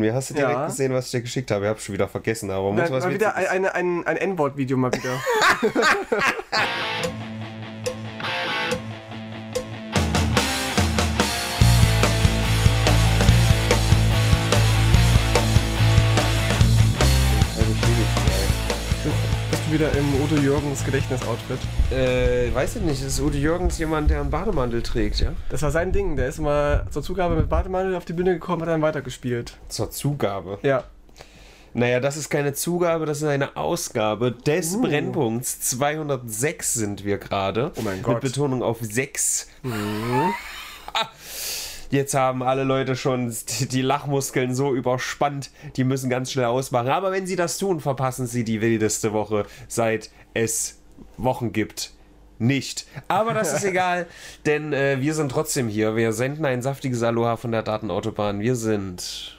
von mir. Hast du direkt Ja. gesehen, was ich dir geschickt habe? Ich habe schon wieder vergessen, aber muss was mal wieder ein, ein, ein, ein N-Wort-Video mal wieder. wieder im Udo Jürgens Gedächtnis-Outfit? Äh, weiß ich nicht, ist Udo Jürgens jemand, der einen Bademantel trägt, ja? Das war sein Ding. Der ist mal zur Zugabe mit Bademantel auf die Bühne gekommen, hat dann weitergespielt. Zur Zugabe. Ja. Naja, das ist keine Zugabe, das ist eine Ausgabe des Uh. Brennpunkts. 206 sind wir gerade. Oh mein Mit Gott. Betonung auf 6. Ah, Jetzt haben alle Leute schon die Lachmuskeln so überspannt, die müssen ganz schnell ausmachen. Aber wenn sie das tun, verpassen sie die wildeste Woche, seit es Wochen gibt. Nicht. Aber das ist egal, denn äh, wir sind trotzdem hier. Wir senden ein saftiges Aloha von der Datenautobahn. Wir sind.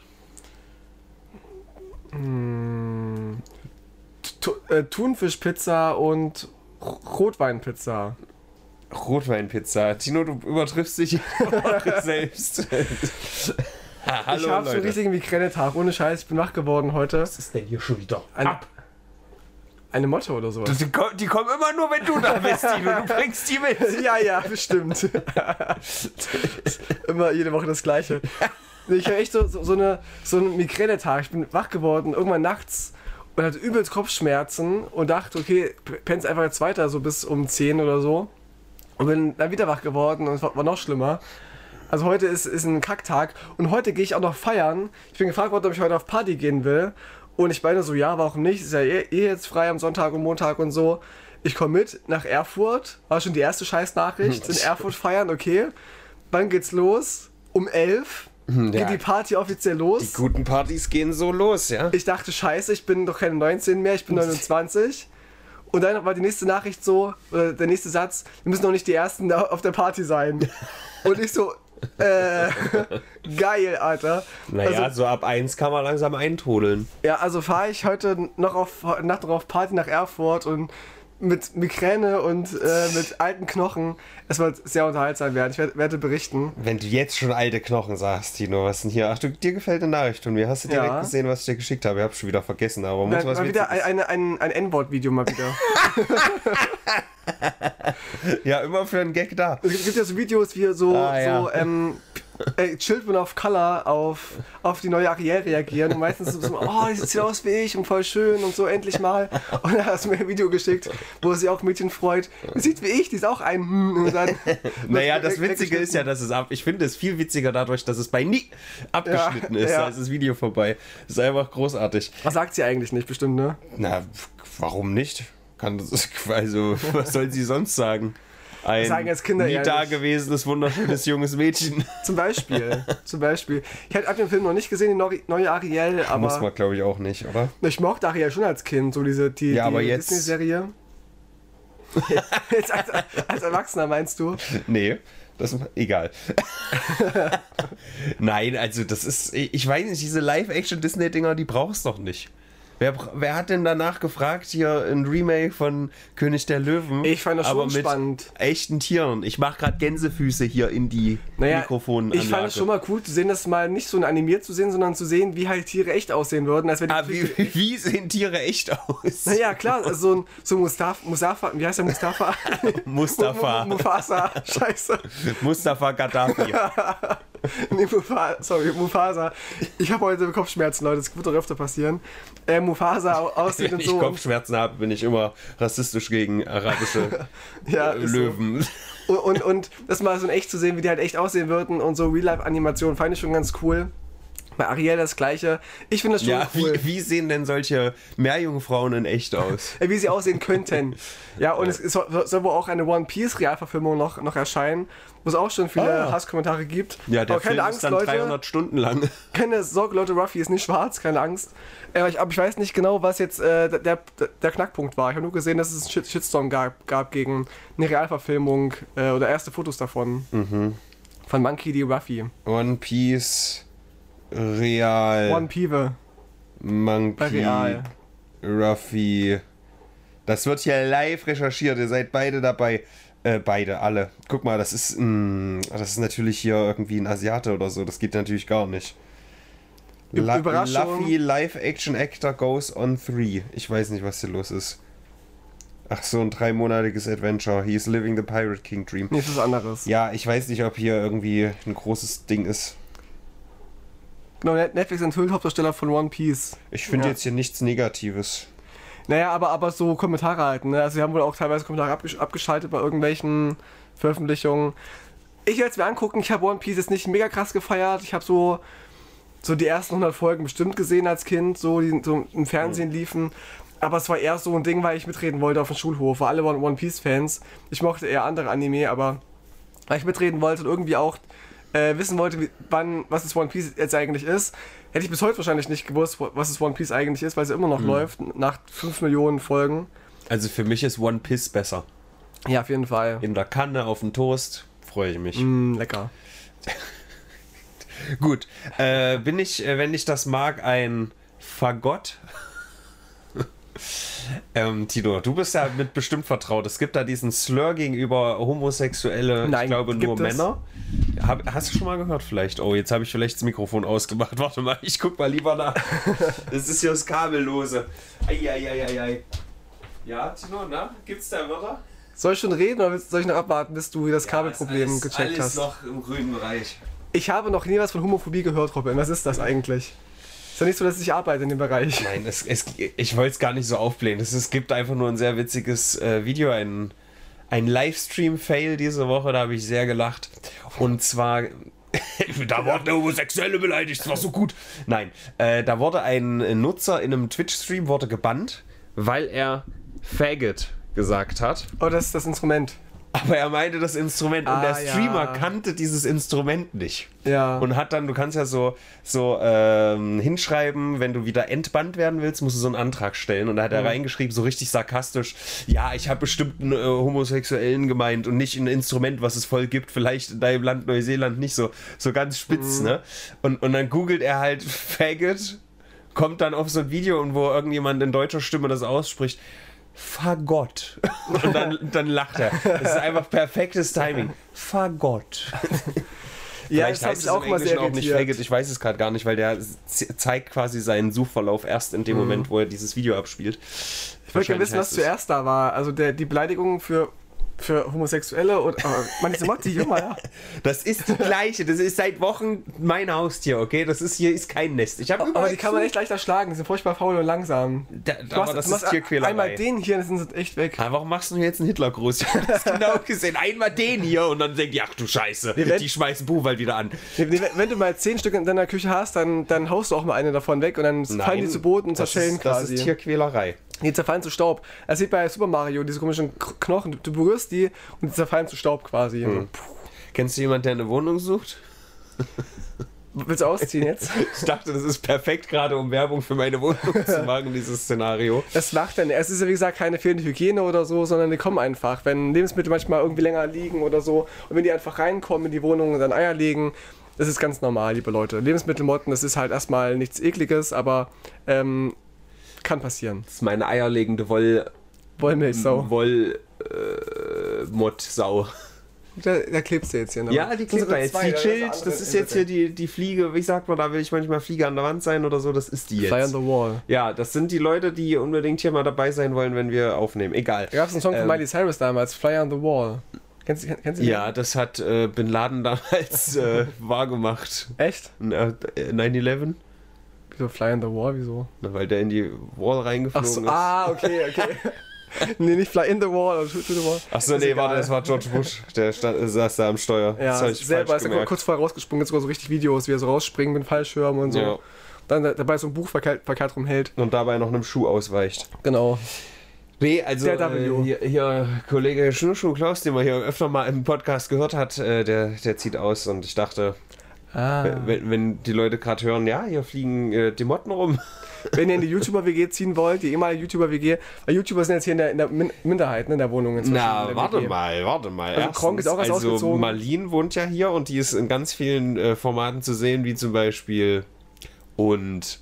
Tu äh, Thunfischpizza und Rotweinpizza. Rotweinpizza. Tino, du übertriffst dich selbst. Ah, Hallo, ich habe schon Leute. richtigen Migränetag. Ohne Scheiß, ich bin wach geworden heute. Was ist denn hier schon wieder? Ein, Ab! Eine Motto oder sowas. Die, die kommen immer nur, wenn du da bist, Tino. Du bringst die mit. ja, ja, bestimmt. Immer jede Woche das Gleiche. Ich habe echt so, so, so, eine, so einen Migränetag. Ich bin wach geworden, irgendwann nachts und hatte übelst Kopfschmerzen und dachte, okay, pennst einfach jetzt weiter, so bis um 10 oder so. Und bin dann wieder wach geworden und es war, noch schlimmer. Also heute ist, ist ein Kacktag und heute gehe ich auch noch feiern. Ich bin gefragt worden, ob ich heute auf Party gehen will. Und ich meine so, ja, warum nicht? Ist ja eh, eh jetzt frei am Sonntag und Montag und so. Ich komme mit nach Erfurt. War schon die erste Scheißnachricht. In Erfurt feiern, okay. Wann geht's los? Um 11 ja. geht die Party offiziell los. Die guten Partys gehen so los, ja? Ich dachte, scheiße, ich bin doch keine 19 mehr, ich bin 29. Und dann war die nächste Nachricht so, oder der nächste Satz, wir müssen noch nicht die Ersten auf der Party sein. Und ich so, äh, geil, Alter. Naja, Also, so ab eins kann man langsam eintrudeln. ja, also fahre ich heute noch auf Nacht noch auf Party nach Erfurt und mit Migräne und äh, mit alten Knochen. Es wird sehr unterhaltsam werden. Ich werd, werde berichten. Wenn du jetzt schon alte Knochen sagst, Tino, was denn hier? Ach, du, dir gefällt eine Nachricht von mir. Hast du direkt Ja. gesehen, was ich dir geschickt habe? Ich habe schon wieder vergessen, aber muss was mal wieder ein, ein, ein N-Wort-Video mal wieder. Ja, immer für einen Gag da. Es gibt ja so Videos, wie so, Ah, ja. so ähm, äh, Children of Color auf, auf die neue Ariel reagieren. Und meistens so, oh, die sieht aus wie ich und voll schön und so, endlich mal. Und dann hast du mir ein Video geschickt, wo sich auch Mädchen freut. Die sieht wie ich, die ist auch ein hm, und dann. Naja, das Witzige ist ja, dass es ab. Ich finde es viel witziger dadurch, dass es bei nie abgeschnitten Ja, ist. ja. Da ist das Video vorbei. Das ist einfach großartig. Was sagt sie eigentlich nicht, bestimmt, ne? Na, warum nicht? Kann das, also, was soll sie sonst sagen? Ein Sagen jetzt Kinder nie dagewesenes, wunderschönes junges Mädchen. Zum Beispiel. zum Beispiel. Ich habe den Film noch nicht gesehen, die neu- neue Ariel, Muss aber man, glaube ich, auch nicht, oder? ich mochte Ariel schon als Kind, so diese die, Ja, die jetzt- Disney-Serie. jetzt als, als Erwachsener meinst du? Nee, das egal. Nein, also das ist, ich weiß nicht, diese Live-Action-Disney-Dinger, die brauchst doch nicht. Wer, wer hat denn danach gefragt, hier ein Remake von König der Löwen? Ich fand das aber schon mit spannend. echten Tieren. Ich mache gerade Gänsefüße hier in die Naja, Mikrofonanlage. ich fand es schon mal cool zu sehen, das mal nicht so ein animiert zu sehen, sondern zu sehen, wie halt Tiere echt aussehen würden. Als wenn Ah, wie, wie sehen Tiere echt aus? naja, klar, also so ein so Mustafa, Mustafa, wie heißt der Mustafa? Mustafa. Mu- Mu- Mufasa, scheiße. Mustafa Gaddafi. Nee, Mufasa, sorry, Mufasa. Ich habe heute Kopfschmerzen, Leute, das wird doch öfter passieren. Äh, Mufasa au- aussieht Wenn und ich so. Kopfschmerzen habe, bin ich immer rassistisch gegen arabische ja, ist so. Löwen. Und, und, und das mal so in echt zu sehen, wie die halt echt aussehen würden und so Real-Life-Animationen, fand ich schon ganz cool. Bei Ariel das gleiche. Ich finde das schon Ja, cool. wie, wie sehen denn solche Meerjungfrauen in echt aus? äh, wie sie aussehen könnten. Ja, und es soll, soll wohl auch eine One Piece Realverfilmung noch, noch erscheinen, wo es auch schon viele Ah. Hasskommentare gibt. Ja, der Aber keine Film Angst, ist dann Leute. 300 Stunden lang. Keine Sorge, Leute, Ruffy ist nicht schwarz, keine Angst. Äh, ich, aber ich weiß nicht genau, was jetzt äh, der, der, der Knackpunkt war. Ich habe nur gesehen, dass es einen Shit Shitstorm gab, gab gegen eine Realverfilmung äh, oder erste Fotos davon. Mhm. Von Monkey D. Ruffy. One Piece, Real, One Pieve bei Monkey, Real. Ruffy. Das wird hier live recherchiert. Ihr seid beide dabei. Äh, beide, alle. Guck mal, das ist, mh, das ist natürlich hier irgendwie ein Asiate oder so. Das geht natürlich gar nicht. La Überraschung. Luffy Live-Action-Actor goes on three. Ich weiß nicht, was hier los ist. Ach, so ein dreimonatiges Adventure. He is living the Pirate King Dream. Nee, das ist was anderes. Ja, ich weiß nicht, ob hier irgendwie ein großes Ding ist. Genau, Net- Netflix enthüllt Hauptdarsteller von One Piece. Ich finde Ja. jetzt hier nichts Negatives. Naja, aber, aber so Kommentare halten. Ne? Also sie haben wohl auch teilweise Kommentare abgesch abgeschaltet bei irgendwelchen Veröffentlichungen. Ich werde es mir angucken. Ich habe One Piece jetzt nicht mega krass gefeiert. Ich habe so, so die ersten 100 Folgen bestimmt gesehen als Kind, so die so im Fernsehen liefen. Aber es war eher so ein Ding, weil ich mitreden wollte auf dem Schulhof. Weil alle waren One Piece Fans. Ich mochte eher andere Anime, aber weil ich mitreden wollte und irgendwie auch äh, wissen wollte, wie, wann, was es One Piece jetzt eigentlich ist, hätte ich bis heute wahrscheinlich nicht gewusst, was es One Piece eigentlich ist, weil es immer noch läuft, nach 5 Millionen Folgen. Also für mich ist One Piece besser. Ja, auf jeden Fall. In der Kanne, auf dem Toast, freue ich mich. Mm, lecker. Gut, äh, bin ich, äh, wenn ich das mag, ein Fagott? ähm, Tino, du bist ja mit bestimmt vertraut. Es gibt da diesen Slur gegenüber Homosexuelle, Nein, ich glaube nur es? Männer. Hab, hast du schon mal gehört vielleicht? Oh, jetzt habe ich vielleicht das Mikrofon ausgemacht. Warte mal, ich guck mal lieber nach. Das ist hier das Kabellose. Eieieiei. Ja, Tino, na? Gibt's da Wörter? Soll ich schon reden oder soll ich noch abwarten, bis du das Kabelproblem alles, gecheckt alles hast? noch im grünen Bereich. Ich habe noch nie was von Homophobie gehört, Robin. Was ist das eigentlich? Ja nicht so, dass ich arbeite in dem Bereich. Nein, es, es, ich wollte es gar nicht so aufblähen. Es, es gibt einfach nur ein sehr witziges äh, Video, ein, ein Livestream-Fail diese Woche, da habe ich sehr gelacht. Und zwar, da wurde eine Homosexuelle beleidigt, das war so gut. Nein, äh, da wurde ein Nutzer in einem Twitch-Stream wurde gebannt, weil er Faggot gesagt hat. Oh, das ist das Instrument. Aber er meinte das Instrument und Ah, der Streamer ja. kannte dieses Instrument nicht. Ja. Und hat dann, du kannst ja so, so ähm, hinschreiben, wenn du wieder entbannt werden willst, musst du so einen Antrag stellen. Und da hat er reingeschrieben, so richtig sarkastisch, ja, ich habe bestimmt einen äh, Homosexuellen gemeint und nicht ein Instrument, was es voll gibt, vielleicht in deinem Land Neuseeland nicht so, so ganz spitz, ne? Und, und dann googelt er halt Faggot, kommt dann auf so ein Video und wo irgendjemand in deutscher Stimme das ausspricht. Fagott. Und dann, dann lacht er. Das ist einfach perfektes Timing. Fagott. ja, Vielleicht das habe heißt ich es auch im mal Englischen sehr auch nicht. Faggot, ich weiß es gerade gar nicht, weil der zeigt quasi seinen Suchverlauf erst in dem Mhm. Moment, wo er dieses Video abspielt. Ich wollte gerne wissen, was zuerst da war. Also der, die Beleidigung für, für Homosexuelle und. Mann, diese Motti, Junge, ja. Das ist die gleiche, das ist seit Wochen mein Haustier, okay? Das ist hier ist kein Nest. Ich habe Aber die kann man echt leicht erschlagen. Die sind furchtbar faul und langsam. Da, Du aber das du ist Tierquälerei. Einmal den hier, dann sind sie echt weg. Ah, warum machst du jetzt einen Hitlergruß? Ich hab das genau gesehen. Einmal den hier und dann denkt ach du Scheiße, Wir werden- die schmeißen Buchwald wieder an. Nee, nee, wenn du mal zehn Stück in deiner Küche hast, dann, dann haust du auch mal eine davon weg und dann fallen die zu Boden und zerschellen ist, das quasi. ist Tierquälerei. Die zerfallen zu Staub. Das sieht bei Super Mario, diese komischen Knochen. Du berührst die und die zerfallen zu Staub quasi. Hm. Kennst du jemanden, der eine Wohnung sucht? Willst du ausziehen jetzt? Ich dachte, das ist perfekt gerade, um Werbung für meine Wohnung zu machen, dieses Szenario. Das macht dann. Es ist ja wie gesagt keine fehlende Hygiene oder so, sondern die kommen einfach. Wenn Lebensmittel manchmal irgendwie länger liegen oder so und wenn die einfach reinkommen in die Wohnung und dann Eier legen, das ist ganz normal, liebe Leute. Lebensmittelmotten, das ist halt erstmal nichts ekliges, aber ähm, kann passieren. Das ist meine eierlegende Woll... Wollmilchsau. Woll... Äh. Da, da klebst du jetzt hier noch. Ja, die klebt da jetzt. zwei, Die chillt. Das ist jetzt hier die, die Fliege. Wie sagt man, da will ich manchmal Fliege an der Wand sein oder so. Das ist die Fly on jetzt. the Wall. Ja, das sind die Leute, die unbedingt hier mal dabei sein wollen, wenn wir aufnehmen. Egal. Da gab es einen Song von Ähm, Miley Cyrus damals, Fly on the Wall. Kennst, du- kennst du den? Ja, das hat äh, Bin Laden damals äh, wahrgemacht. Echt? Äh, 9-11? Wieso Fly on the Wall? Wieso? Na, Weil der in die Wall Ach reingeflogen so, ist. ah, okay, okay. nee, nicht Fly in the Wall oder to, to the Wall. Ach so, Ist nee, egal. warte, das war George Bush. Der stand, saß da am Steuer. Ja, das ich selber ist er kurz vorher rausgesprungen, jetzt sogar so richtig Videos, wie er so rausspringt mit dem Fallschirm und so. Ja. Dann da- dabei so ein Buch verkehrt, verkehrt rumhält. Und dabei noch einem Schuh ausweicht. Genau. Nee, also äh, hier, hier Kollege Schnuschu Klaus, den man hier öfter mal im Podcast gehört hat, äh, der, der zieht aus und ich dachte, Ah. wenn, wenn die Leute gerade hören, ja, hier fliegen äh, die Motten rum. Wenn ihr in die YouTuber-WG ziehen wollt, die ehemalige YouTuber-WG, weil YouTuber sind jetzt hier in der, in der Min Minderheit ne, in der Wohnung inzwischen. in Na, der warte WG. mal, warte mal. Also Kronk ist auch erst also ausgezogen. Marlene wohnt ja hier und die ist in ganz vielen äh, Formaten zu sehen, wie zum Beispiel und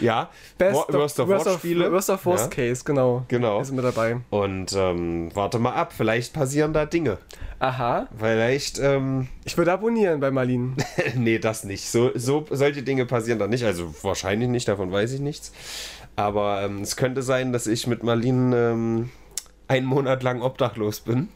Ja, Best Wo- Worst of Worst of, Worst-Spiele. Worst of Worst Ja. Case, genau. Genau. Ist mit dabei. Und ähm, warte mal ab, vielleicht passieren da Dinge. Aha. Vielleicht, ähm, Ich würde abonnieren bei Marlin. nee, das nicht. So, so, solche Dinge passieren da nicht. Also wahrscheinlich nicht, davon weiß ich nichts. Aber ähm, es könnte sein, dass ich mit Marlene ähm, einen Monat lang obdachlos bin.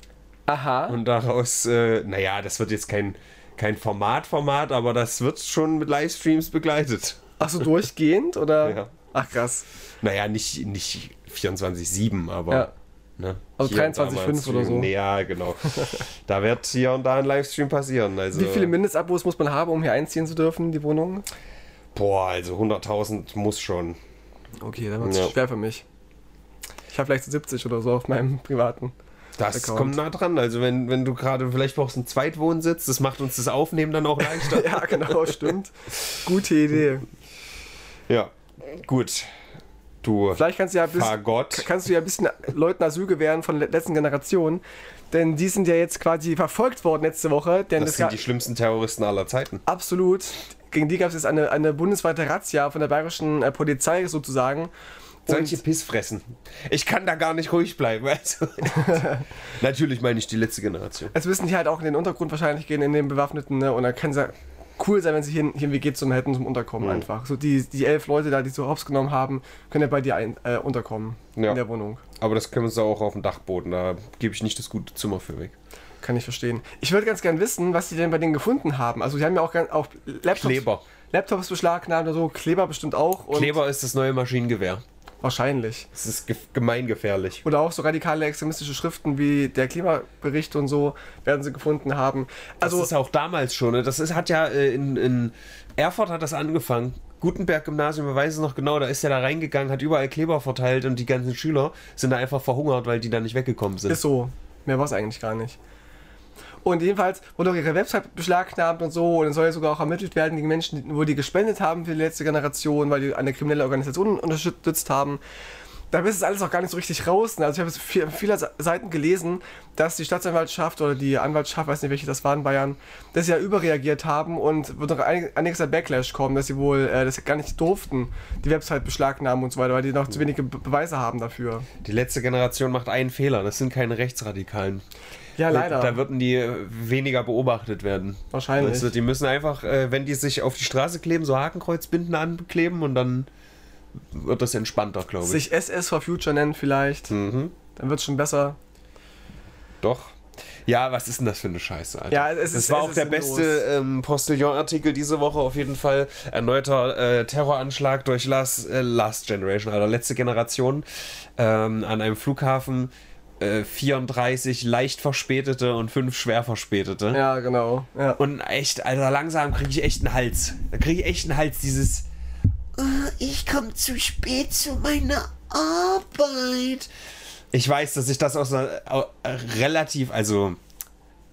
Aha. Und daraus, äh, naja, das wird jetzt kein, kein Format-Format, aber das wird schon mit Livestreams begleitet. Ach so, durchgehend oder? Ja. Ach krass. Naja, nicht, nicht 24-7, aber. Ja. Ne? Also Hier und da mal 23,5 ein oder so. Ja, genau. da wird hier und da ein Livestream passieren. Also, Wie viele Mindestabos muss man haben, um hier einziehen zu dürfen, die Wohnung? Boah, also 100.000 muss schon. Okay, dann wird es Ja. schwer für mich. Ich habe vielleicht 70 oder so auf meinem privaten. Das Account. kommt nah dran. Also wenn, wenn du gerade vielleicht brauchst einen Zweitwohnsitz, das macht uns das Aufnehmen dann auch leichter. Ja, genau, stimmt. Gute Idee. Ja, gut. Du Vielleicht kannst du ja ein bisschen, Fagott. kannst du ja ein bisschen Leuten Asyl gewähren von der letzten Generation. Denn die sind ja jetzt quasi verfolgt worden letzte Woche. Denn Das es sind die schlimmsten Terroristen aller Zeiten. Absolut. Gegen die gab es jetzt eine, eine bundesweite Razzia von der bayerischen äh, Polizei sozusagen. Solche Pissfressen. Ich kann da gar nicht ruhig bleiben. Also. Natürlich meine ich die letzte Generation. Es müssen die halt auch in den Untergrund wahrscheinlich gehen, in den Bewaffneten. Ne? Und dann kann ja cool sein, wenn sie hier, hier ein WG-Zimmer hätten zum Unterkommen Mhm. einfach. So die, die elf Leute da, die so hops genommen haben, können ja bei dir ein, äh, unterkommen. Ja. In der Wohnung. Aber das können wir so auch auf dem Dachboden. Da gebe ich nicht das gute Zimmer für weg. Kann ich verstehen. Ich würde ganz gern wissen, was die denn bei denen gefunden haben. Also die haben ja auch, auch Laptops, Kleber. Laptops beschlagnahmt oder so, Kleber bestimmt auch. Und Kleber ist das neue Maschinengewehr. Wahrscheinlich. Das ist ge gemeingefährlich. Oder auch so radikale extremistische Schriften wie der Klimabericht und so werden sie gefunden haben. Also Also das ist auch damals schon. Ne? Das ist, hat ja äh, in, in Erfurt hat das angefangen. Gutenberg-Gymnasium, wir weiß es noch genau, da ist er da reingegangen, hat überall Kleber verteilt und die ganzen Schüler sind da einfach verhungert, weil die da nicht weggekommen sind. ist so. Mehr war es eigentlich gar nicht. Und jedenfalls wurde auch ihre Website beschlagnahmt und so. Und es soll ja sogar auch ermittelt werden gegen Menschen, wo die gespendet haben für die letzte Generation, weil die eine kriminelle Organisation unterstützt haben. Da ist es alles auch gar nicht so richtig raus. Also ich habe jetzt viel, viele Seiten gelesen, dass die Staatsanwaltschaft oder die Anwaltschaft, weiß nicht welche das war in Bayern, dass sie ja überreagiert haben und wird noch einig- einiges an Backlash kommen, dass sie wohl äh, das gar nicht durften, die Website beschlagnahmen und so weiter, weil die noch zu wenige Be Beweise haben dafür. Die letzte Generation macht einen Fehler, das sind keine Rechtsradikalen. Ja, leider. Da würden die äh, weniger beobachtet werden. Wahrscheinlich. Also die müssen einfach, äh, wenn die sich auf die Straße kleben, so Hakenkreuzbinden ankleben und dann wird das entspannter, glaube ich. sich SS for Future nennen vielleicht. Mhm. Dann wird es schon besser. Doch. Ja, was ist denn das für eine Scheiße, Alter? Ja, es das ist- war es auch ist der sinnlos. beste ähm, Postillon-Artikel diese Woche auf jeden Fall. Erneuter äh, Terroranschlag durch Last, äh, Last Generation, also letzte Generation, ähm, an einem Flughafen. Äh, 34 leicht verspätete und 5 schwer verspätete. Ja, genau. Ja. Und echt, Alter, langsam kriege ich echt einen Hals. Da kriege ich echt einen Hals, dieses. "Oh, Ich komme zu spät zu meiner Arbeit. Ich weiß, dass ich das aus einer äh, relativ, also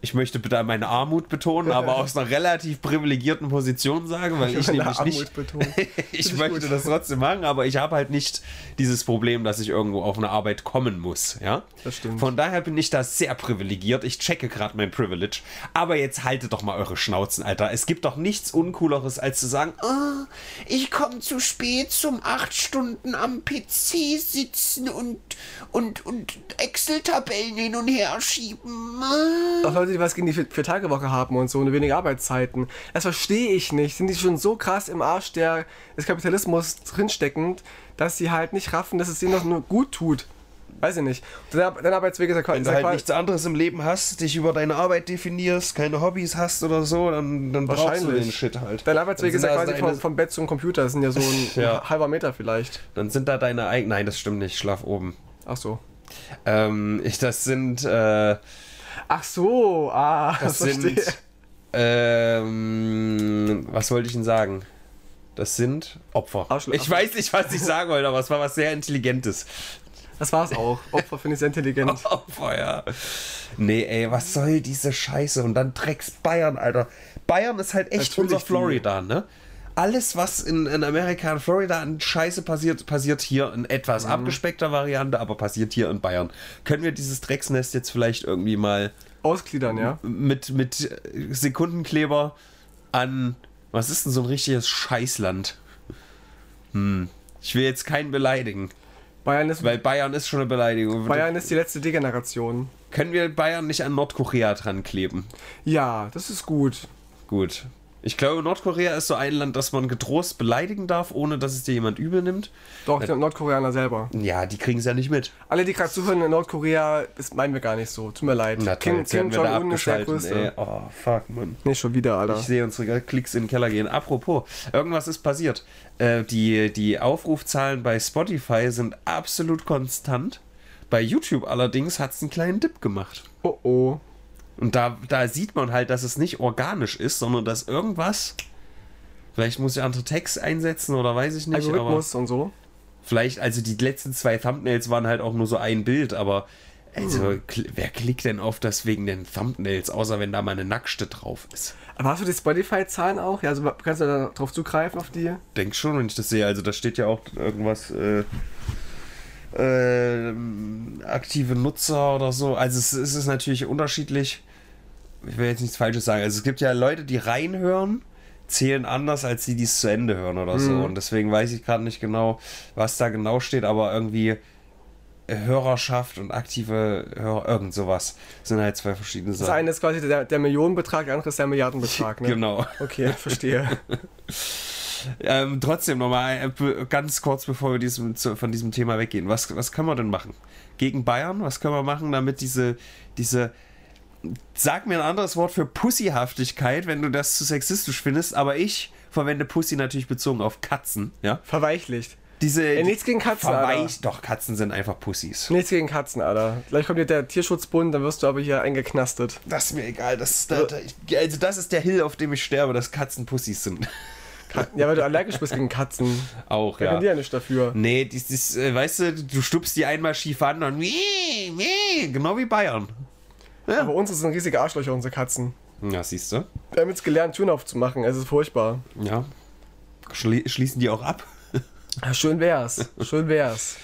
ich möchte bitte meine Armut betonen, aber aus einer relativ privilegierten Position sagen, weil ich Meine nämlich nicht. Armut betonen. ich ich möchte gut. das trotzdem machen, aber ich habe halt nicht dieses Problem, dass ich irgendwo auf eine Arbeit kommen muss. Ja, Das stimmt. Von daher bin ich da sehr privilegiert. Ich checke gerade mein Privilege. Aber jetzt haltet doch mal eure Schnauzen, Alter. Es gibt doch nichts Uncooleres, als zu sagen, oh, ich komme zu spät zum acht Stunden am PC sitzen und, und, und Excel-Tabellen hin und her schieben. Ah. Auch Leute, die was gegen die Vier-Tage-Woche haben und so und weniger Arbeitszeiten. Das verstehe ich nicht. Sind die schon so krass im Arsch der, des Kapitalismus drinsteckend, dass sie halt nicht raffen, dass es ihnen doch nur gut tut. Weiß ich nicht. Dein, dein Arbeitsweg ist ja Wenn ist du halt quasi- nichts anderes im Leben hast, dich über deine Arbeit definierst, keine Hobbys hast oder so, dann, dann brauchst du den Shit halt. Dein Arbeitsweg ist ja quasi deine- vom, vom Bett zum Computer. Das sind ja so ein Ja. halber Meter vielleicht. Dann sind da deine eigenen. Nein, das stimmt nicht. Schlaf oben. Ach so. Ähm, ich, das sind. Äh, Ach so, ah, das sind. Ähm, was wollte ich denn sagen? Das sind Opfer. Arschl- ich weiß nicht, was ich sagen wollte, aber es war was sehr Intelligentes. Das war's auch. Opfer finde ich sehr intelligent. Opfer, ja. Nee, ey, was soll diese Scheiße? Und dann Drecks Bayern, Alter. Bayern ist halt echt Natürlich unser Florida, ne? Alles, was in, in Amerika und Florida an Scheiße passiert, passiert hier in etwas Mhm. abgespeckter Variante, aber passiert hier in Bayern. Können wir dieses Drecksnest jetzt vielleicht irgendwie mal Ausgliedern, ja? mit, mit Sekundenkleber an. Was ist denn so ein richtiges Scheißland? Ich will jetzt keinen beleidigen, Bayern ist, weil Bayern ist schon eine Beleidigung. Bayern ist die letzte Degeneration. Können wir Bayern nicht an Nordkorea dran kleben? Ja, das ist gut. Gut. Ich glaube, Nordkorea ist so ein Land, das man getrost beleidigen darf, ohne dass es dir jemand übel nimmt. Doch, die Nordkoreaner selber. Ja, die kriegen es ja nicht mit. Alle, die gerade zuhören in Nordkorea, das meinen wir gar nicht so. Tut mir leid. Na Kim, Kim Jong-un ist der. Größte. Ey. Oh, fuck, Mann. Nicht schon wieder, Alter. Ich sehe unsere Klicks in den Keller gehen. Apropos, irgendwas ist passiert. Äh, die, die Aufrufzahlen bei Spotify sind absolut konstant. Bei YouTube allerdings hat es einen kleinen Dip gemacht. Oh oh. Und da, da sieht man halt, dass es nicht organisch ist, sondern dass irgendwas. Vielleicht muss ich andere Text einsetzen oder weiß ich nicht. Algorithmus und so. vielleicht, also die letzten zwei Thumbnails waren halt auch nur so ein Bild, aber. Also, Hm. kl- wer klickt denn auf das wegen den Thumbnails, außer wenn da mal eine Nackste drauf ist? Aber hast du die Spotify-Zahlen auch? Ja, also kannst du da drauf zugreifen auf die? Denk schon, wenn ich das sehe. Also da steht ja auch irgendwas äh, äh, aktive Nutzer oder so. Also es, es ist natürlich unterschiedlich. Ich will jetzt nichts Falsches sagen. Also es gibt ja Leute, die reinhören, zählen anders, als die, die es zu Ende hören oder so. Und deswegen weiß ich gerade nicht genau, was da genau steht, aber irgendwie Hörerschaft und aktive Hörer, irgend sowas sind halt zwei verschiedene Das Sachen. eine ist quasi der, der Millionenbetrag, der andere ist der Milliardenbetrag, ne? Genau. Okay, verstehe. Ähm, trotzdem nochmal äh, ganz kurz, bevor wir diesem, von diesem Thema weggehen. Was, was können wir denn machen? Gegen Bayern? Was können wir machen, damit diese, diese. Sag mir ein anderes Wort für Pussyhaftigkeit, wenn du das zu sexistisch findest, aber ich verwende Pussy natürlich bezogen auf Katzen, ja? Verweichlicht. Diese. Ey, nichts gegen Katzen, Alter. Verweich, doch, Katzen sind einfach Pussys. Nichts gegen Katzen, Alter. Gleich kommt hier der Tierschutzbund, dann wirst du aber hier eingeknastet. Das ist mir egal. Das ist, da, also, das ist der Hill, auf dem ich sterbe, dass Katzen Pussys sind. Ja, weil du allergisch bist gegen Katzen. Auch, Da ja. können die ja nicht dafür. Nee, dies, dies, äh, weißt du, du stupst die einmal schief an und mie, genau wie Bayern. Aber uns sind riesige Arschlöcher, unsere Katzen. Ja, siehst du. Wir haben jetzt gelernt, Türen aufzumachen. Es ist furchtbar. Ja. Schli schließen die auch ab? Ja, schön wär's. Schön wär's.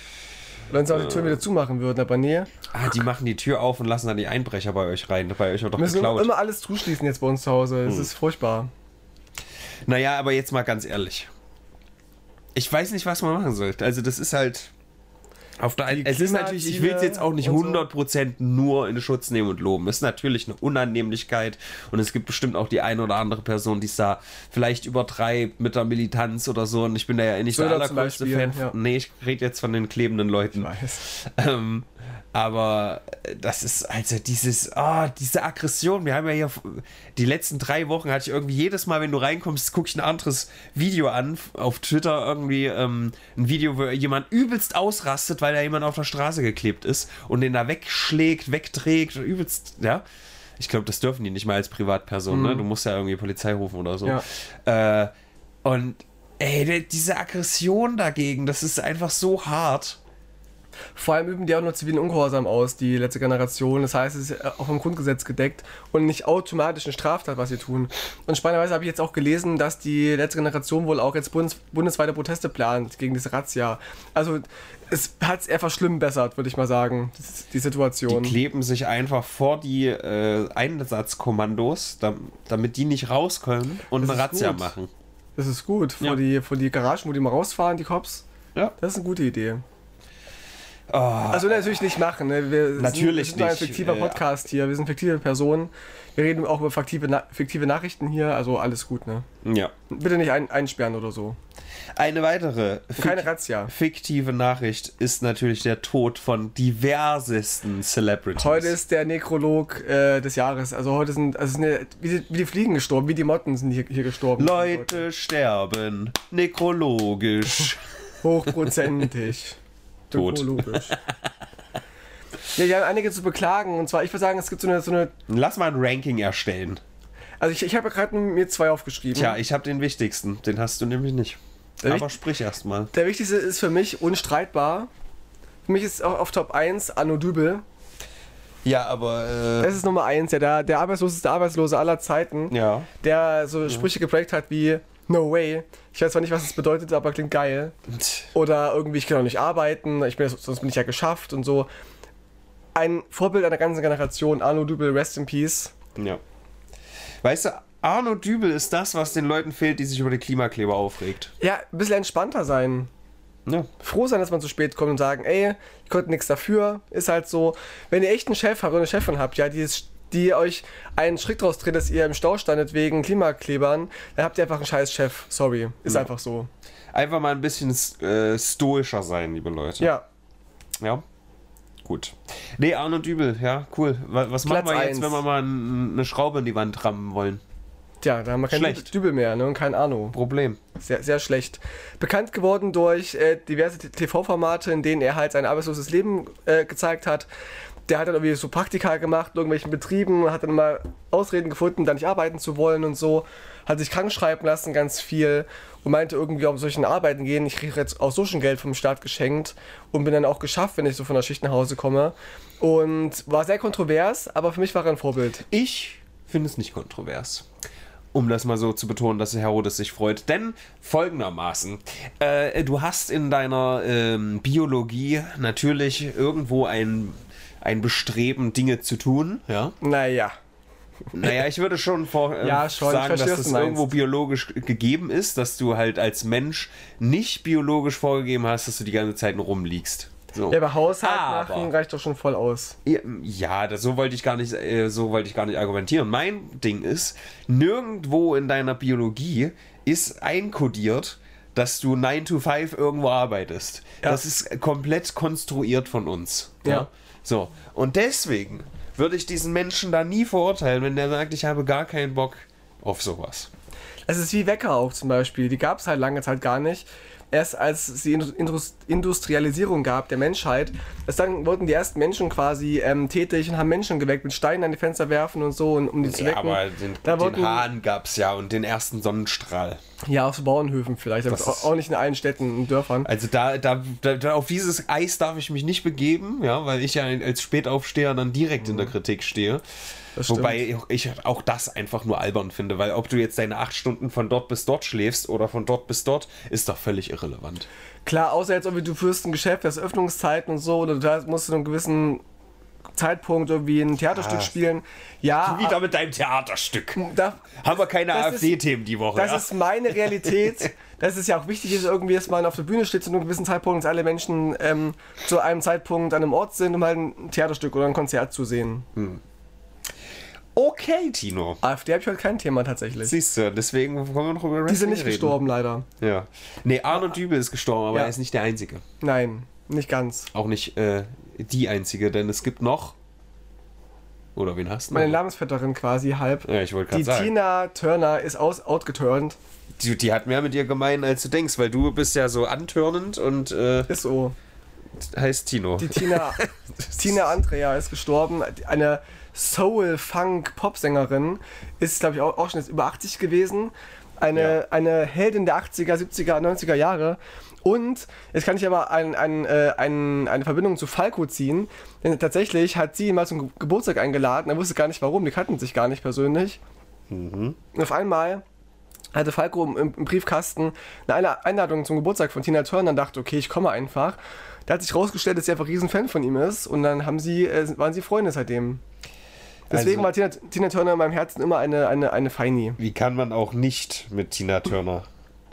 Wenn sie auch die Türen wieder zumachen würden, aber nee. Ah, die machen die Tür auf und lassen dann die Einbrecher bei euch rein. Bei euch wird doch Wir müssen geklaut. immer alles zuschließen jetzt bei uns zu Hause. Es ist furchtbar. Naja, aber jetzt mal ganz ehrlich. Ich weiß nicht, was man machen sollte. Also, das ist halt. Auf der einen, es ist natürlich, ich will es jetzt auch nicht und so. 100% nur in Schutz nehmen und loben. Es ist natürlich eine Unannehmlichkeit und es gibt bestimmt auch die eine oder andere Person, die es da vielleicht übertreibt mit der Militanz oder so. Und ich bin da ja eh nicht Söder der allergrößte Fan. ja. Nee, ich rede jetzt von den klebenden Leuten. Weiß. Ähm, aber äh, das ist also dieses, ah, diese Aggression. Wir haben ja hier die letzten drei Wochen hatte ich irgendwie jedes Mal, wenn du reinkommst, gucke ich ein anderes Video an auf Twitter irgendwie ähm, ein Video, wo jemand übelst ausrastet, weil da jemand auf der Straße geklebt ist und den da wegschlägt, wegträgt, übelst, ja. Ich glaube, das dürfen die nicht mal als Privatperson, ne? Du musst ja irgendwie Polizei rufen oder so. Ja. Äh, und ey, diese Aggression dagegen, das ist einfach so hart. Vor allem üben die auch nur zivilen Ungehorsam aus, die letzte Generation. Das heißt, es ist auch im Grundgesetz gedeckt und nicht automatisch eine Straftat, was sie tun. Und spannenderweise habe ich jetzt auch gelesen, dass die letzte Generation wohl auch jetzt bundes bundesweite Proteste plant gegen diese Razzia. Also es hat es eher verschlimmbessert, würde ich mal sagen, die, Situation. Die kleben sich einfach vor die äh, Einsatzkommandos, dam damit die nicht rauskommen und Das eine Razzia gut. machen. das ist gut. Vor, Ja. die, vor die Garagen, wo die mal rausfahren, die Cops. Ja. Das ist eine gute Idee. Oh, Also natürlich nicht machen. Ne? Wir Natürlich sind, wir sind ein nicht, fiktiver äh, Podcast hier. Wir sind fiktive Personen. Wir reden auch über fiktive, Na fiktive Nachrichten hier. Also alles gut, ne? ja. Bitte nicht ein einsperren oder so. Eine weitere keine Razzia. fiktive Nachricht ist natürlich der Tod von diversesten Celebrities. Heute ist der Nekrolog äh, des Jahres. Also heute sind, also sind wie, die, wie die Fliegen gestorben, wie die Motten sind hier, hier gestorben. Leute sterben nekrologisch. Hochprozentig. Tot. Ökologisch. Ja, wir haben einige zu beklagen. Und zwar, ich würde sagen, es gibt so eine, so eine Lass mal ein Ranking erstellen. also ich, ich habe gerade mir zwei aufgeschrieben. Tja, ich habe den wichtigsten. Den hast du nämlich nicht. Der Aber sprich erst mal. Der wichtigste ist für mich unstreitbar. Für mich ist auch auf Top 1 Anno Dübel. Ja, aber äh, Das ist Nummer 1, ja, der, der arbeitsloseste Arbeitslose aller Zeiten, ja. der so Sprüche geprägt hat wie No way. Ich weiß zwar nicht, was das bedeutet, aber klingt geil. Oder irgendwie, ich kann auch nicht arbeiten, ich bin, sonst bin ich ja geschafft und so. Ein Vorbild einer ganzen Generation, Arno Dübel, Rest in Peace. Ja. Weißt du, Arno Dübel ist das, was den Leuten fehlt, die sich über die Klimakleber aufregt. Ja, ein bisschen entspannter sein. Ja. Froh sein, dass man zu spät kommt und sagen, ey, ich konnte nichts dafür. Ist halt so, wenn ihr echt einen Chef habt oder eine Chefin habt, ja, die, ist, die euch einen Schritt draus dreht, dass ihr im Stau standet wegen Klimaklebern, dann habt ihr einfach einen scheiß Chef. Sorry. Ist Ja. einfach so. Einfach mal ein bisschen äh, stoischer sein, liebe Leute. Ja. Ja. Gut. Nee, Arno Dübel, ja, cool. Wa- Was machen Platz wir jetzt, eins. wenn wir mal eine Schraube in die Wand rammen wollen? Tja, da haben wir keinen Schlecht. Dübel mehr, ne? Und kein Ahnung. Problem. Sehr, sehr schlecht. Bekannt geworden durch äh, diverse TV-Formate, in denen er halt sein arbeitsloses Leben äh, gezeigt hat. Der hat dann irgendwie so Praktika gemacht in irgendwelchen Betrieben, hat dann mal Ausreden gefunden, da nicht arbeiten zu wollen und so. Hat sich krank schreiben lassen, ganz viel. Und meinte irgendwie, auf solchen Arbeiten gehen, ich kriege jetzt auch so schon Geld vom Staat geschenkt. Und bin dann auch geschafft, wenn ich so von der Schicht nach Hause komme. Und war sehr kontrovers, aber für mich war er ein Vorbild. Ich finde es nicht kontrovers. Um das mal so zu betonen, dass Herodes sich freut. Denn folgendermaßen, äh, du hast in deiner ähm, Biologie natürlich irgendwo ein, ein Bestreben, Dinge zu tun. Ja. Naja. Naja, ich würde schon vor, äh, Ja, schon, sagen, dass das irgendwo biologisch gegeben ist, dass du halt als Mensch nicht biologisch vorgegeben hast, dass du die ganze Zeit nur rumliegst. So. Ja, aber Haushalt Aber- machen reicht doch schon voll aus. Ja, Ja, das, so wollte ich gar nicht, äh, so wollte ich gar nicht argumentieren. Mein Ding ist, nirgendwo in deiner Biologie ist einkodiert, dass du 9 to 5 irgendwo arbeitest. Ja. Das ist komplett konstruiert von uns. Ja. So. Und deswegen würde ich diesen Menschen da nie verurteilen, wenn der sagt, ich habe gar keinen Bock auf sowas. Es ist wie Wecker auch zum Beispiel. Die gab es halt lange Zeit gar nicht. Erst als es die Indus- Industrialisierung gab der Menschheit, erst dann wurden die ersten Menschen quasi ähm, tätig und haben Menschen geweckt mit Steinen an die Fenster werfen und so, und, um die zu Ja, wecken. aber den, da den wurden, Hahn gab es ja und den ersten Sonnenstrahl. Ja, auf Bauernhöfen vielleicht, aber auch, nicht in allen Städten und Dörfern. Also da, da, da, auf dieses Eis darf ich mich nicht begeben, ja, weil ich ja als Spätaufsteher dann direkt in der Kritik stehe. Wobei ich auch das einfach nur albern finde, weil ob du jetzt deine acht Stunden von dort bis dort schläfst oder von dort bis dort, ist doch völlig irrelevant. Klar, außer jetzt irgendwie du führst ein Geschäft, das Öffnungszeiten und so, oder du musst zu einem gewissen Zeitpunkt irgendwie ein Theaterstück Ah. spielen. Ja, Wieder mit deinem Theaterstück. da, Haben wir keine AfD-Themen die Woche. Das ja? ist meine Realität. Das ist ja auch wichtig, ist irgendwie, dass man auf der Bühne steht zu einem gewissen Zeitpunkt, dass alle Menschen ähm, zu einem Zeitpunkt an einem Ort sind, um halt ein Theaterstück oder ein Konzert zu sehen. Okay, Tino. AfD habe ich heute kein Thema tatsächlich. Siehst du, deswegen wollen wir noch über Wrestling Die sind nicht reden. gestorben, leider. Ja. Nee, Arno Dübel ist gestorben, aber Ja. er ist nicht der Einzige. Nein, nicht ganz. Auch nicht äh, die Einzige, denn es gibt noch. Oder wen hast du? Meine noch? Namensvetterin quasi halb. Ja, ich wollte Die gerade sagen. Tina Turner ist aus, outgeturnt. Die, die hat mehr mit dir gemein, als du denkst, weil du bist ja so antörnend und äh, Ist so. heißt Tino. Die Tina, Tina Andrea ist gestorben. Eine Soul-Funk-Popsängerin. Ist, glaube ich, auch, auch schon jetzt über 80 gewesen. Eine, Ja. eine Heldin der 80er, 70er, 90er Jahre. Und jetzt kann ich aber ein, ein, äh, ein, eine Verbindung zu Falco ziehen. Denn tatsächlich hat sie ihn mal zum Ge- Geburtstag eingeladen. Er wusste gar nicht warum. Die kannten sich gar nicht persönlich. Und auf einmal hatte Falco im, im Briefkasten eine Einladung zum Geburtstag von Tina Turner und dachte, okay, ich komme einfach. Da hat sich rausgestellt, dass sie einfach ein Riesenfan von ihm ist und dann haben sie, äh, waren sie Freunde seitdem. Deswegen Also- war Tina, Tina Turner in meinem Herzen immer eine, eine, eine Feini. Wie kann man auch nicht mit Tina Turner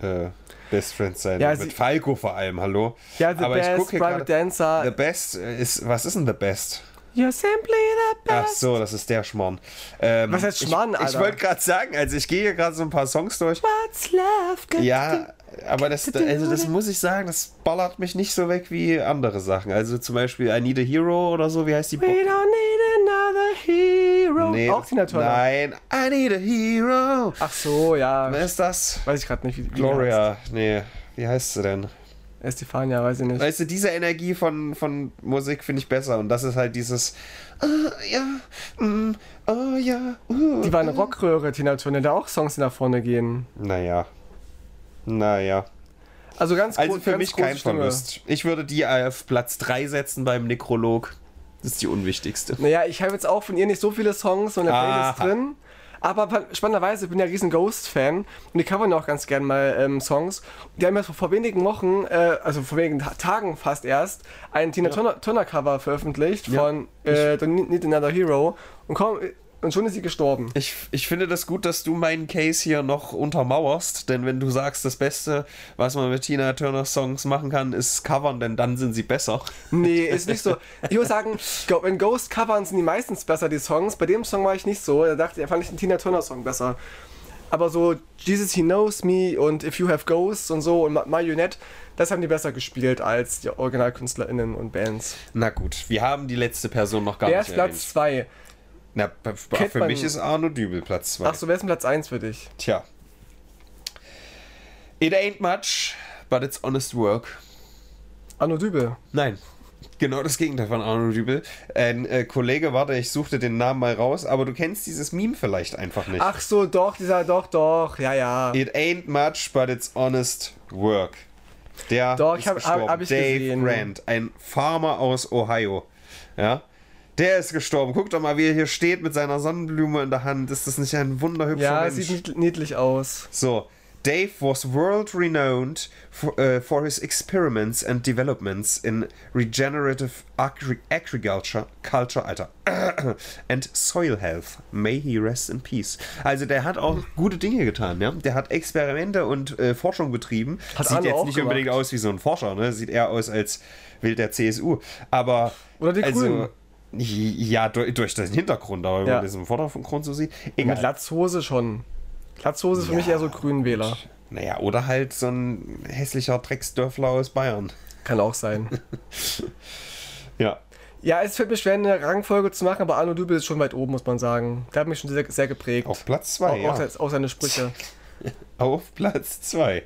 äh, Best Friends sein? Ja, mit sie- Falco vor allem, hallo? Ja, The Aber ich Best, gucke hier Private gerade. Dancer. The Best ist. Was ist denn The Best? You're simply the Ach best. so, das ist der Schmarrn. Ähm, Was heißt Schmarrn, ich, Ich wollte gerade sagen, also ich gehe hier gerade so ein paar Songs durch. What's love Ja, aber das, also das muss ich sagen, das ballert mich nicht so weg wie andere Sachen. Also zum Beispiel I Need a Hero oder so, wie heißt die? We don't need another hero. Nee, Auch Tina Turner. Nein, I Need a Hero. Ach so, ja. Wer ist das? Weiß ich gerade nicht, wie, wie Gloria. Nee, wie heißt sie denn? Estefania, weiß ich nicht. Weißt du, diese Energie von, von Musik finde ich besser. Und das ist halt dieses. Ah, ja, mm, oh ja, uh. Die war eine Rockröhre, Tina Turner, da auch Songs, nach vorne gehen. Naja. Naja. Also ganz Also für ganz mich kein Stimme. Verlust. Ich würde die auf Platz 3 setzen beim Nekrolog. Das ist die unwichtigste. Naja, ich habe jetzt auch von ihr nicht so viele Songs und eine Playlist drin. Aber pa- spannenderweise, ich bin ja riesen Ghost-Fan und die covern auch ganz gern mal ähm, Songs. Die haben ja vor, vor wenigen Wochen, äh, also vor wenigen Ta Tagen fast erst, ein Tina Turner, Turner Cover veröffentlicht Ja. von äh, Don't Need Another Hero. Und kaum, und schon ist sie gestorben. Ich, ich finde das gut, dass du meinen Case hier noch untermauerst, denn wenn du sagst, das Beste, was man mit Tina Turner Songs machen kann, ist covern, denn dann sind sie besser. Nee, ist nicht so. Ich muss sagen, in Ghost covern sind die meistens besser, die Songs. Bei dem Song war ich nicht so. Da dachte ich, fand ich den Tina Turner Song besser. Aber so Jesus He Knows Me und If You Have Ghosts und so und Ma- Marionette, das haben die besser gespielt als die OriginalkünstlerInnen und Bands. Na gut, wir haben die letzte Person noch gar Wer nicht ist Platz 2? Na, Kennt für mich ist Arno Dübel Platz 2. Achso, wer ist denn Platz 1 für dich? Tja. It ain't much, but it's honest work. Arno Dübel. Nein. Genau das Gegenteil von Arno Dübel. Ein äh, Kollege, warte, ich suchte den Namen mal raus, aber du kennst dieses Meme vielleicht einfach nicht. Ach so, doch, dieser, doch, doch, ja, ja. It ain't much, but it's honest work. Der Doch, ich ist hab- gestorben. hab- hab ich Dave gesehen. Grant, ein Farmer aus Ohio. Ja. Der ist gestorben. Guck doch mal, wie er hier steht mit seiner Sonnenblume in der Hand. Ist das nicht ein wunderhübscher Ja, Mensch? sieht nied- niedlich aus. So, Dave was world renowned for, uh, for his experiments and developments in regenerative agri agriculture, culture, Alter, and soil health. May he rest in peace. Also der hat auch gute Dinge getan, ja. Der hat Experimente und äh, Forschung betrieben. Hat Sieht jetzt nicht gemacht. unbedingt aus wie so ein Forscher, ne? Sieht eher aus als will der CSU. Aber Oder die also, Grünen. Ja, durch, durch den Hintergrund, aber wenn Ja. man das im Vordergrund so sieht. Egal. Mit Latzhose schon. Latzhose ist für mich eher so Grünwähler. Naja, oder halt so ein hässlicher Drecksdörfler aus Bayern. Kann auch sein. Ja. ja, es fällt mir schwer, eine Rangfolge zu machen, aber Arno Dübel ist schon weit oben, muss man sagen. Der hat mich schon sehr, sehr geprägt. Auf Platz auch, 2, ja. auch seine Sprüche. Auf Platz 2.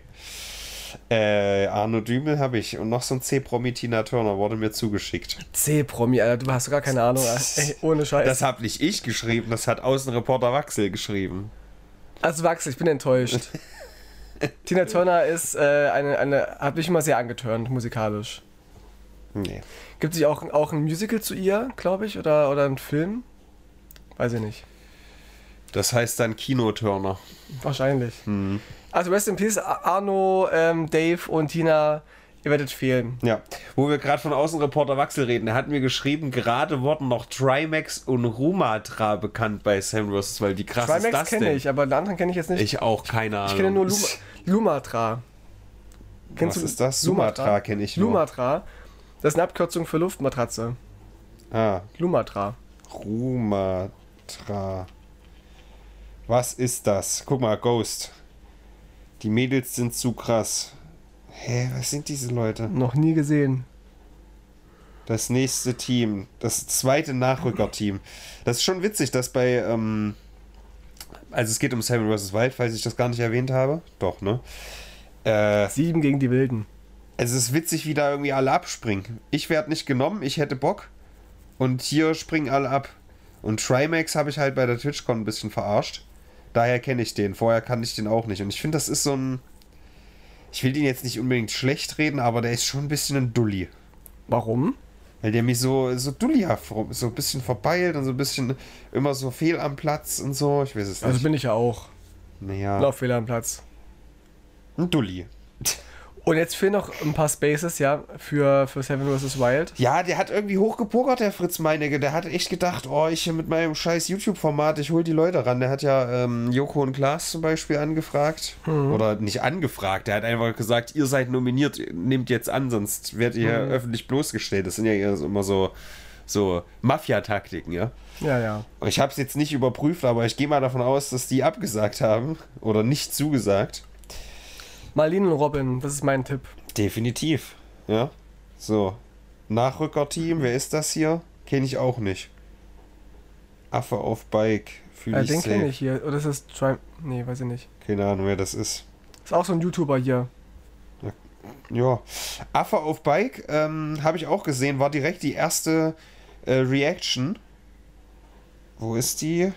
Äh, Arno Dübel habe ich und noch so ein C-Promi Tina Turner wurde mir zugeschickt. C-Promi, Alter, du hast gar keine Ahnung. Ey, ohne Scheiß. Das habe nicht ich geschrieben, das hat Außenreporter Waxel geschrieben. also Wachs, ich bin enttäuscht. Tina Turner ist äh, eine, eine, hat mich immer sehr angetörnt, musikalisch. Nee. Gibt es auch, auch ein Musical zu ihr, glaube ich, oder, oder ein Film? Weiß ich nicht. Das heißt dann Kino-Turner. Wahrscheinlich. Hm. Also Rest in Peace, Arno, ähm, Dave und Tina, ihr werdet fehlen. Ja, wo wir gerade von Außenreporter Waxel reden, der hat mir geschrieben, gerade wurden noch Trimax und Rumatra bekannt bei Sam Roses, weil die krass ist Trimax das kenne ich, aber den anderen kenne ich jetzt nicht. Ich auch, keine Ahnung. Ich kenne nur Luma, Lumatra. Was ist das? Sumatra kenne ich nur. Lumatra. Das ist eine Abkürzung für Luftmatratze. Ah, Lumatra. Rumatra. Was ist das? Guck mal, Ghost. Die Mädels sind zu krass. Hä, was sind diese Leute? Noch nie gesehen. Das nächste Team. Das zweite Nachrückerteam. Das ist schon witzig, dass bei. Ähm, also, es geht um Seven vs. Wild, falls ich das gar nicht erwähnt habe. Doch, ne? Äh, Sieben gegen die Wilden. es ist witzig, wie da irgendwie alle abspringen. Ich werde nicht genommen, ich hätte Bock. Und hier springen alle ab. Und Trimax habe ich halt bei der TwitchCon ein bisschen verarscht. Daher kenne ich den. Vorher kannte ich den auch nicht. Und ich finde, das ist so ein. Ich will den jetzt nicht unbedingt schlecht reden, aber der ist schon ein bisschen ein Dulli. Warum? Weil der mich so, so dullihaft, so ein bisschen verbeilt und so ein bisschen immer so fehl am Platz und so. Ich weiß es Also nicht. bin ich ja auch. naja, Lauffehler am Platz. ein Dulli. Und jetzt fehlen noch ein paar Spaces, ja, für, für Seven vs. Wild. Ja, der hat irgendwie hochgepokert, der Fritz Meinecke. Der hat echt gedacht, oh, ich mit meinem scheiß YouTube-Format, ich hol die Leute ran. Der hat ja ähm, Joko und Klaas zum Beispiel angefragt. Oder nicht angefragt, der hat einfach gesagt, ihr seid nominiert, nehmt jetzt an, sonst werdet ihr öffentlich bloßgestellt. Das sind ja immer so, so Mafia-Taktiken, ja. Ja, ja. Ich habe es jetzt nicht überprüft, aber ich gehe mal davon aus, dass die abgesagt haben oder nicht zugesagt. Marlene und Robin, das ist mein Tipp. Definitiv. Ja. So. Nachrückerteam, wer ist das hier? Kenne ich auch nicht. Affe auf Bike. Fühle Äh, ich den kenne ich hier. Oder ist das Tri... Nee, weiß ich nicht. Keine Ahnung, wer das ist. Ist auch so ein YouTuber hier. Ja. Affe auf Bike ähm, habe ich auch gesehen, war direkt die erste äh, Reaction. Wo ist die?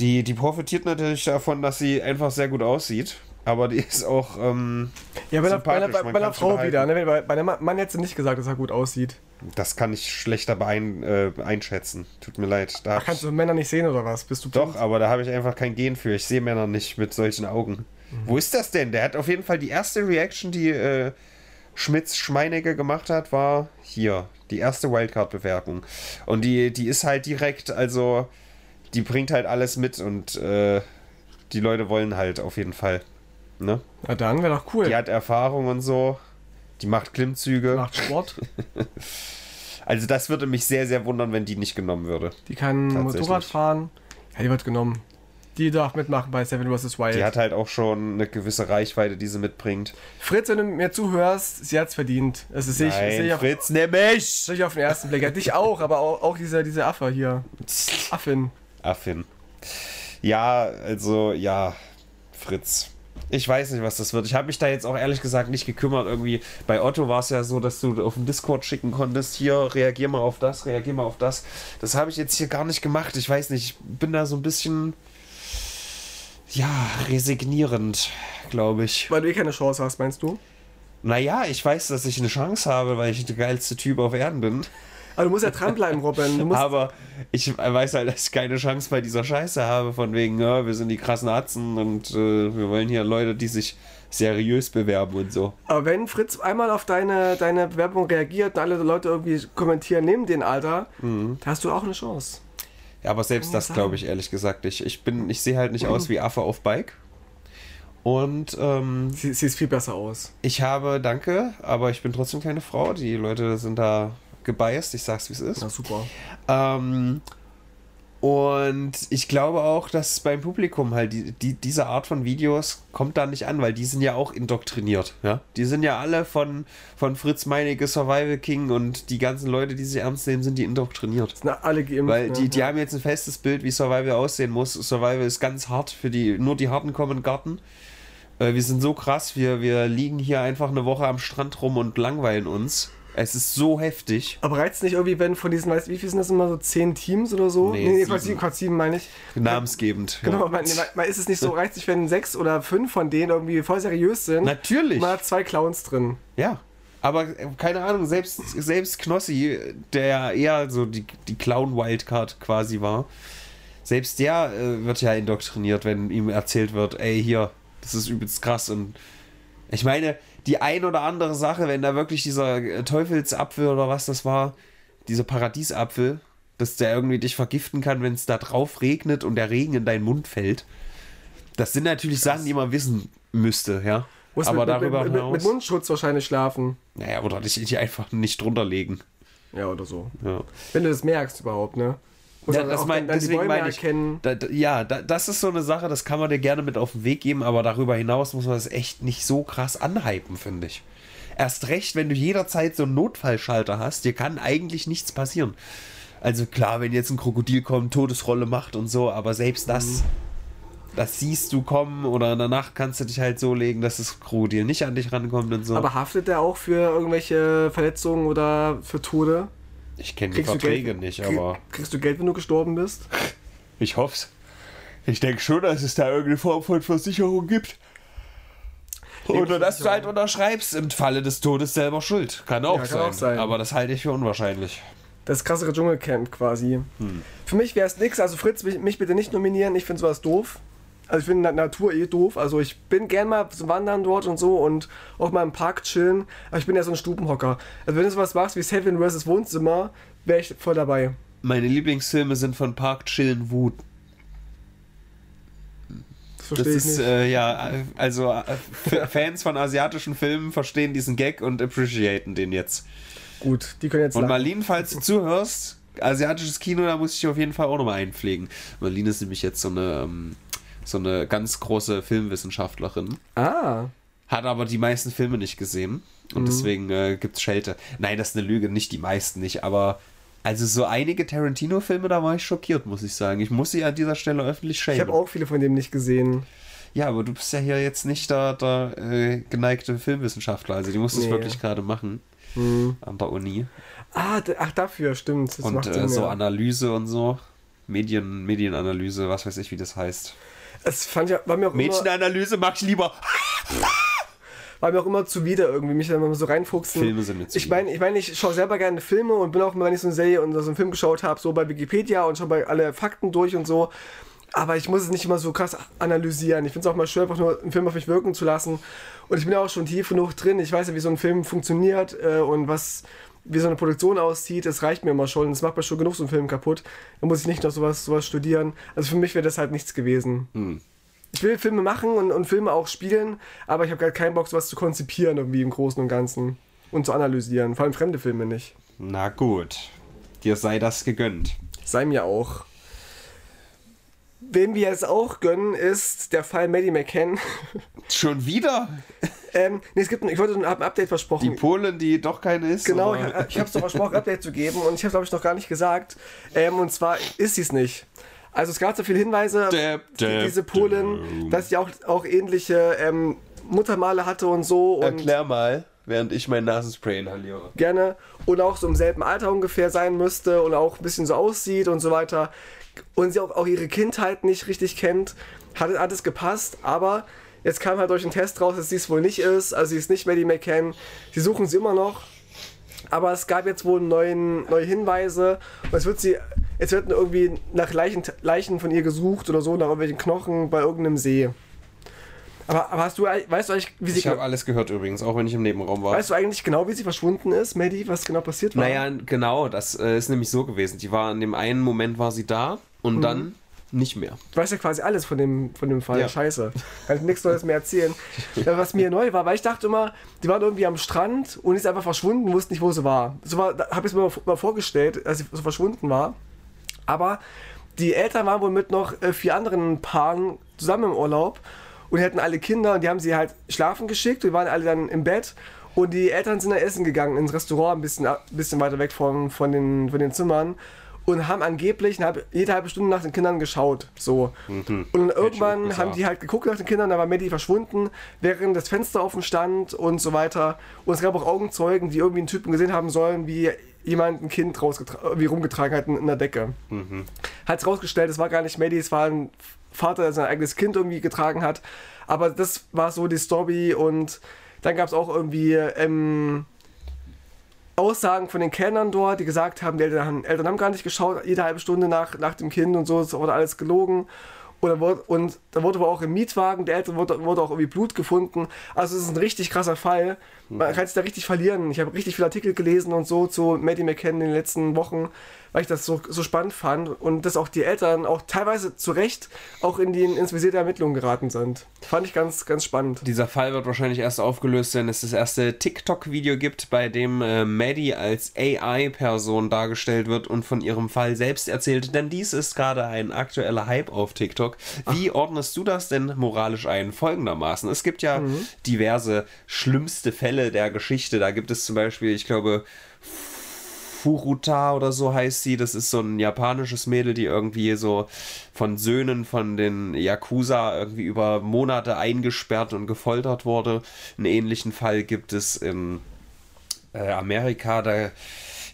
Die, die profitiert natürlich davon, dass sie einfach sehr gut aussieht. Aber die ist auch. Ähm, Ja, bei, der, bei, der, bei, kann's Frau wieder. Ne? Bei, bei dem Mann hätte sie nicht gesagt, dass er gut aussieht. das kann ich schlechter beein, äh, einschätzen. Tut mir leid. Da Ach, kannst du Männer nicht sehen oder was? Bist du doch, blind? aber da habe ich einfach kein Gen für. Ich sehe Männer nicht mit solchen Augen. Wo ist das denn? Der hat auf jeden Fall die erste Reaction, die äh, Schmitz Schmeinecke gemacht hat, war hier. Die erste Wildcard-Bewerbung. Und die, die ist halt direkt, also die bringt halt alles mit und äh, die Leute wollen halt auf jeden Fall. Ne? Na dann, wäre doch cool. Die hat Erfahrung und so. Die macht Klimmzüge. Macht Sport. Also das würde mich sehr, sehr wundern, wenn die nicht genommen würde. Die kann. Motorrad fahren. Ja, die wird genommen. Die darf mitmachen bei Seven vs. Wild. Die hat halt auch schon eine gewisse Reichweite, die sie mitbringt. Fritz, wenn du mir zuhörst, sie hat's verdient. Das ist ich, Nein, ich, auf, Fritz, nimm mich! sehe ich auf den ersten Blick. Ja, dich auch, aber auch, auch dieser, dieser Affe hier. Affin. Affin. Ja, also, ja, Fritz. Ich weiß nicht, was das wird. Ich habe mich da jetzt auch ehrlich gesagt nicht gekümmert. Irgendwie bei Otto war es ja so, dass du auf dem Discord schicken konntest, hier reagier mal auf das, reagier mal auf das. Das habe ich jetzt hier gar nicht gemacht. Ich weiß nicht, ich bin da so ein bisschen, ja, resignierend, glaube ich. Weil du eh keine Chance hast, meinst du? Naja, ich weiß, dass ich eine Chance habe, weil ich der geilste Typ auf Erden bin. Aber du musst ja dranbleiben, Robin. Aber ich weiß halt, dass ich keine Chance bei dieser Scheiße habe, von wegen, ja, wir sind die krassen Atzen und äh, wir wollen hier Leute, die sich seriös bewerben und so. aber wenn Fritz einmal auf deine, deine Bewerbung reagiert und alle Leute irgendwie kommentieren, nimm den, Alter, Mhm. da hast du auch eine Chance. Ja, aber selbst das glaube ich ehrlich gesagt nicht. Ich bin, ich sehe halt nicht aus wie Affe auf Bike. Und ähm, Sie, sie ist viel besser aus. ich habe, danke, aber ich bin trotzdem keine Frau. Die Leute sind da gebiased, ich sag's wie es ist. Na super. Ähm, und ich glaube auch, dass beim Publikum halt die, die, diese Art von Videos kommt da nicht an, weil die sind ja auch indoktriniert. Ja? Die sind ja alle von, von Fritz Meinecke, Survival King und die ganzen Leute, die sich ernst nehmen, sind die indoktriniert. Sind alle geimpft. Weil ne? die, die haben jetzt ein festes Bild, wie Survival aussehen muss. Survival ist ganz hart für die, nur die Harten kommen in den Garten. Äh, wir sind so krass, wir, wir liegen hier einfach eine Woche am Strand rum und langweilen uns. Es ist so heftig. Aber reizt nicht irgendwie, wenn von diesen, weißt du, wie viel sind das immer so? Zehn Teams oder so? Nee, nee, nee sieben. Quatsch, sieben, Quatsch, sieben meine ich. Namensgebend. Genau, ja. man, nee, man, ist es nicht so reizt nicht, wenn sechs oder fünf von denen irgendwie voll seriös sind? Natürlich. Man hat zwei Clowns drin. Ja. Aber äh, keine Ahnung, selbst, selbst Knossi, der ja eher so die, die Clown-Wildcard quasi war, selbst der äh, wird ja indoktriniert, wenn ihm erzählt wird, ey, hier, das ist übelst krass. Und ich meine, die ein oder andere Sache, wenn da wirklich dieser äh, Teufelsapfel oder was das war, dieser Paradiesapfel, dass der irgendwie dich vergiften kann, wenn es da drauf regnet und der Regen in deinen Mund fällt. Das sind natürlich Sachen, die man wissen müsste, ja. Muss Aber mit, darüber mit, mit, hinaus. mit Mundschutz wahrscheinlich schlafen. Naja, oder dich dich einfach nicht drunter legen. Ja, oder so. Ja, Wenn du das merkst überhaupt, ne? Muss ja das mein, deswegen meine ich. erkennen. Da, da, ja, da, das ist so eine Sache, das kann man dir gerne mit auf den Weg geben, aber darüber hinaus muss man das echt nicht so krass anhypen, finde ich. Erst recht, wenn du jederzeit so einen Notfallschalter hast, dir kann eigentlich nichts passieren. Also klar, wenn jetzt ein Krokodil kommt, Todesrolle macht und so, aber selbst das, das siehst du kommen oder in der Nacht kannst du dich halt so legen, dass das Krokodil nicht an dich rankommt und so. Aber haftet der auch für irgendwelche Verletzungen oder für Tode? Ich kenne die Verträge Geld? nicht, aber. Kriegst du Geld, wenn du gestorben bist? Ich hoff's. Ich denke schon, dass es da irgendeine Form von Versicherung gibt. Oder dass du halt unterschreibst, im Falle des Todes selber schuld. Kann auch, Ja, kann sein. auch sein. Aber das halte ich für unwahrscheinlich. Das krassere Dschungelcamp quasi. Hm. Für mich wäre es nix. Also Fritz, mich, mich bitte nicht nominieren. Ich finde sowas doof. Also ich finde Na- Natur eh doof. Also ich bin gern mal Wandern dort und so und auch mal im Park chillen. Aber ich bin ja so ein Stubenhocker. Also wenn du sowas machst wie Seven vs. Wohnzimmer, wäre ich voll dabei. Meine Lieblingsfilme sind von Park Chillen Wut. Das Das verstehe ich ist, nicht. äh, ja, also äh, Fans von asiatischen Filmen verstehen diesen Gag und appreciaten den jetzt. Gut, die können jetzt Und lachen. Marlene, falls du zuhörst, asiatisches Kino, da muss ich dich auf jeden Fall auch nochmal einpflegen. Marlene ist nämlich jetzt so eine, ähm, so eine ganz große Filmwissenschaftlerin. Ah, Hat aber die meisten Filme nicht gesehen. Und Mhm. deswegen äh, gibt's Schelte. Nein, das ist eine Lüge, nicht die meisten nicht, aber also so einige Tarantino-Filme, da war ich schockiert, muss ich sagen. Ich muss sie an dieser Stelle öffentlich ich schämen. habe auch viele von dem nicht gesehen. Ja, aber du bist ja hier jetzt nicht der, der äh, geneigte Filmwissenschaftler, also die musst du es Nee. wirklich gerade machen. Hm. An der Uni. Ah, ach dafür, stimmt. Das und äh, Sinn, so ja. Analyse und so. Medien, Medienanalyse, was weiß ich, wie das heißt. Es fand ja, war mir auch immer, Mädchenanalyse mag ich lieber. war mir auch immer zuwider irgendwie, mich da mal so reinfuchsen. Filme sind mir Ich zuwider. meine, ich, mein, ich schaue selber gerne Filme und bin auch immer, wenn ich so eine Serie oder so einen Film geschaut habe, so bei Wikipedia und schaue bei alle Fakten durch und so. Aber ich muss es nicht immer so krass analysieren. Ich finde es auch mal schön, einfach nur einen Film auf mich wirken zu lassen. Und ich bin ja auch schon tief genug drin. Ich weiß ja, wie so ein Film funktioniert äh, und was, wie so eine Produktion aussieht, das reicht mir immer schon. Das macht mir schon genug so einen Film kaputt. Da muss ich nicht noch sowas, sowas studieren. Also für mich wäre das halt nichts gewesen. Hm. Ich will Filme machen und, und Filme auch spielen, aber ich habe gerade keinen Bock, sowas zu konzipieren, irgendwie im Großen und Ganzen. Und zu analysieren. Vor allem fremde Filme nicht. Na gut. Dir sei das gegönnt. Sei mir auch. Wem wir jetzt auch gönnen, ist der Fall Maddie McCann. Schon wieder? ähm, nee, es gibt ein, ich wollte ein Update versprochen. Die Polen, die doch keine ist? Genau, oder? ich, ich habe es doch versprochen, ein Update zu geben und ich habe glaube ich noch gar nicht gesagt. Ähm, und zwar ist sie es nicht. Also es gab so viele Hinweise, Däb, däb, diese Polen, dass sie auch, auch ähnliche ähm, Muttermale hatte und so. Und Erklär mal, während ich mein Nasenspray inhaliere. gerne und auch so im selben Alter ungefähr sein müsste und auch ein bisschen so aussieht und so weiter. Und sie auch, auch ihre Kindheit nicht richtig kennt, hat, hat es gepasst, aber jetzt kam halt durch den Test raus, dass sie es wohl nicht ist, also sie ist nicht Maddie McCann. Sie suchen sie immer noch, aber es gab jetzt wohl neuen, neue Hinweise und es wird sie, jetzt wird irgendwie nach Leichen, Leichen von ihr gesucht oder so, nach irgendwelchen Knochen bei irgendeinem See. Aber, aber hast du, weißt du eigentlich, wie sie Ich habe alles gehört übrigens, auch wenn ich im Nebenraum war. Weißt du eigentlich genau, wie sie verschwunden ist, Maddie? Was genau passiert war? Naja, genau, das äh, ist nämlich so gewesen. Die war in dem einen Moment war sie da und dann nicht mehr. Du weißt ja quasi alles von dem, von dem Fall. Ja. Scheiße. Kann ich nichts Neues mehr erzählen. Was mir neu war, weil ich dachte immer, die waren irgendwie am Strand und ist einfach verschwunden, wussten nicht, wo sie war. So war, habe ich es mir mal vorgestellt, als sie so verschwunden war. Aber die Eltern waren wohl mit noch äh, vier anderen Paaren zusammen im Urlaub und die hatten alle Kinder und die haben sie halt schlafen geschickt. Die waren alle dann im Bett und die Eltern sind dann essen gegangen ins Restaurant, ein bisschen, ein bisschen weiter weg von, von, den, von den Zimmern und haben angeblich eine halbe, jede halbe Stunde nach den Kindern geschaut. So. Und dann irgendwann haben die halt geguckt nach den Kindern, da war Maddie verschwunden, während das Fenster offen stand und so weiter. Und es gab auch Augenzeugen, die irgendwie einen Typen gesehen haben sollen, wie jemand ein Kind rausgetra- irgendwie rumgetragen hat in, in der Decke. Hat es rausgestellt, es war gar nicht Maddie, es war ein Vater, der sein eigenes Kind irgendwie getragen hat. Aber das war so die Story und dann gab es auch irgendwie ähm, Aussagen von den Kellnern dort, die gesagt haben, die Eltern, Eltern haben gar nicht geschaut, jede halbe Stunde nach, nach dem Kind und so, es wurde alles gelogen. Und da wurde, und da wurde aber auch im Mietwagen der Eltern wurde, wurde auch irgendwie Blut gefunden. Also es ist ein richtig krasser Fall. Man kann sich da richtig verlieren. Ich habe richtig viele Artikel gelesen und so zu Maddie McCann in den letzten Wochen, weil ich das so, so spannend fand und dass auch die Eltern auch teilweise zu Recht auch in die, ins Visier der Ermittlungen geraten sind. Fand ich ganz, ganz spannend. Dieser Fall wird wahrscheinlich erst aufgelöst, wenn es das erste TikTok-Video gibt, bei dem äh, Maddie als AI-Person dargestellt wird und von ihrem Fall selbst erzählt. Denn dies ist gerade ein aktueller Hype auf TikTok. Wie ordnest du das denn moralisch ein? Folgendermaßen. Es gibt ja diverse schlimmste Fälle der Geschichte. Da gibt es zum Beispiel, ich glaube, Furuta oder so heißt sie. Das ist so ein japanisches Mädel, die irgendwie so von Söhnen von den Yakuza irgendwie über Monate eingesperrt und gefoltert wurde. Einen ähnlichen Fall gibt es in äh, Amerika. Da,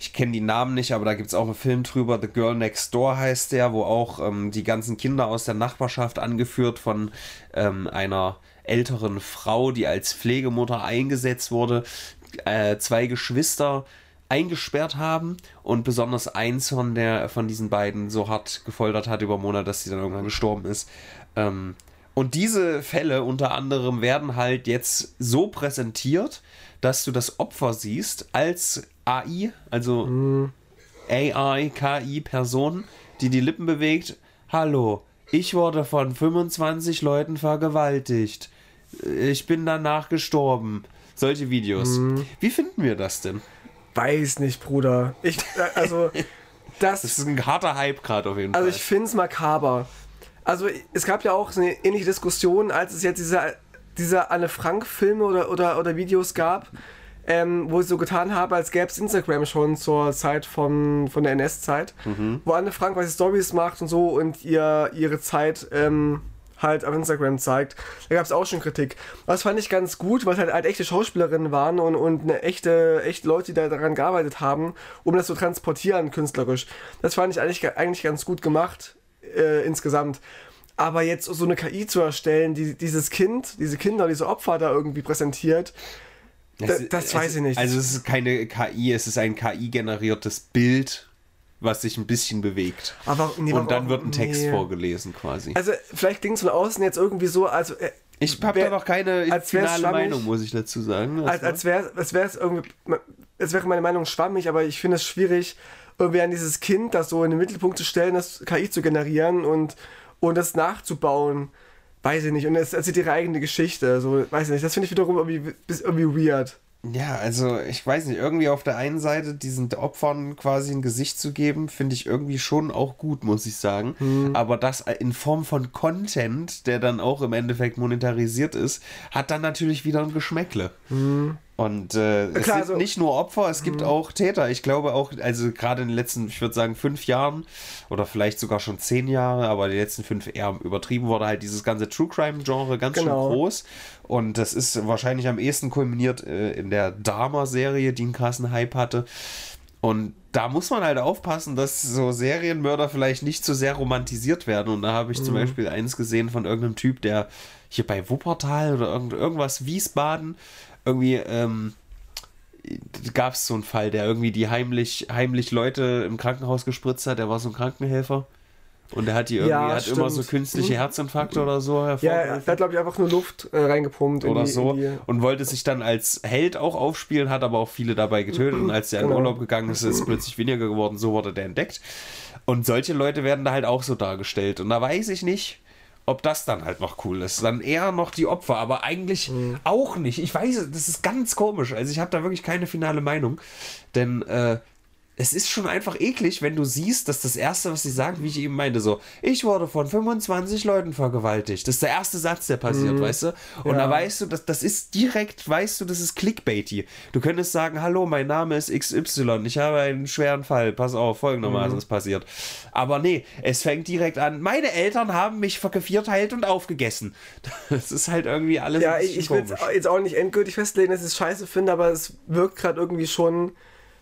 ich kenne die Namen nicht, aber da gibt es auch einen Film drüber. The Girl Next Door heißt der, wo auch ähm, die ganzen Kinder aus der Nachbarschaft angeführt von ähm, einer älteren Frau, die als Pflegemutter eingesetzt wurde, äh, zwei Geschwister eingesperrt haben und besonders eins von der von diesen beiden so hart gefoltert hat über Monate, dass sie dann irgendwann gestorben ist. Ähm, und diese Fälle unter anderem werden halt jetzt so präsentiert, dass du das Opfer siehst als AI, also AI, KI-Person, die die Lippen bewegt. Hallo, ich wurde von 25 Leuten vergewaltigt. Ich bin danach gestorben. Solche Videos. Wie finden wir das denn? Weiß nicht, Bruder. Ich, äh, also, das, Das ist ein harter Hype gerade auf jeden also Fall. ich finde es makaber. Also, es gab ja auch so eine ähnliche Diskussion, als es jetzt diese, diese Anne Frank-Filme oder, oder, oder Videos gab, ähm, wo sie so getan haben, als gäbe es Instagram schon zur Zeit von, von der NS-Zeit, wo Anne Frank was Stories macht und so und ihr ihre Zeit ähm, halt auf Instagram zeigt. Da gab es auch schon Kritik. Das fand ich ganz gut, weil es halt, halt echte Schauspielerinnen waren und, und eine echte, echte Leute, die da daran gearbeitet haben, um das zu transportieren künstlerisch. Das fand ich eigentlich, eigentlich ganz gut gemacht äh, insgesamt. Aber jetzt so eine KI zu erstellen, die dieses Kind, diese Kinder, diese Opfer da irgendwie präsentiert, das es- weiß ich nicht. Also es ist keine KI, es ist ein KI-generiertes Bild, was sich ein bisschen bewegt. Aber- nee, Und dann wird ein Text nee. vorgelesen quasi. also vielleicht klingt es von außen jetzt irgendwie so, als, äh, ich habe wär- da noch keine finale. Meinung, muss ich dazu sagen. als, als wäre es irgendwie jetzt wäre meine Meinung schwammig, aber ich finde es schwierig, irgendwie an dieses Kind das so in den Mittelpunkt zu stellen, das KI zu generieren und, und das nachzubauen. Weiß ich nicht. Und es erzählt ihre eigene Geschichte. So, weiß ich nicht. Das finde ich wiederum irgendwie, irgendwie weird. Ja, also ich weiß nicht, irgendwie auf der einen Seite diesen Opfern quasi ein Gesicht zu geben, finde ich irgendwie schon auch gut, muss ich sagen. Mhm. Aber das in Form von Content, der dann auch im Endeffekt monetarisiert ist, hat dann natürlich wieder ein Geschmäckle. Mhm. Und äh, es Klar, sind also, nicht nur Opfer, es gibt mhm. auch Täter. Ich glaube auch, also gerade in den letzten, ich würde sagen, fünf Jahren oder vielleicht sogar schon zehn Jahre, aber die letzten fünf eher übertrieben wurde halt dieses ganze True Crime-Genre ganz genau. schön groß. Und das ist wahrscheinlich am ehesten kulminiert äh, in der Dharma-Serie, die einen krassen Hype hatte. Und da muss man halt aufpassen, dass so Serienmörder vielleicht nicht zu so sehr romantisiert werden. Und da habe ich mhm. zum Beispiel eins gesehen von irgendeinem Typ, der hier bei Wuppertal oder irgend, irgendwas Wiesbaden irgendwie ähm, gab es so einen Fall, der irgendwie die heimlich, heimlich Leute im Krankenhaus gespritzt hat. Der war so ein Krankenhelfer. Und der hat die irgendwie, ja, hat immer so künstliche mhm. Herzinfarkte oder so Ja, er hat, glaube ich, einfach nur Luft äh, reingepumpt. Oder die, so. Und wollte sich dann als Held auch aufspielen, hat aber auch viele dabei getötet. Und als der genau. in Urlaub gegangen ist, ist es plötzlich weniger geworden. So wurde der entdeckt. Und solche Leute werden da halt auch so dargestellt. Und da weiß ich nicht, ob das dann halt noch cool ist. Dann eher noch die Opfer, aber eigentlich mhm. auch nicht. Ich weiß, das ist ganz komisch. Also ich habe da wirklich keine finale Meinung. Denn äh, es ist schon einfach eklig, wenn du siehst, dass das Erste, was sie sagen, wie ich eben meinte, so, ich wurde von 25 Leuten vergewaltigt. Das ist der erste Satz, der passiert, mhm. weißt du? Und ja. da weißt du, dass das ist direkt, weißt du, das ist Clickbaity. Du könntest sagen, hallo, mein Name ist XY, ich habe einen schweren Fall, pass auf, folgendermaßen mhm. ist passiert. Aber nee, es fängt direkt an, meine Eltern haben mich vierteilt und aufgegessen. Das ist halt irgendwie alles Ja, ich, ich will jetzt auch nicht endgültig festlegen, dass ich es scheiße finde, aber es wirkt gerade irgendwie schon,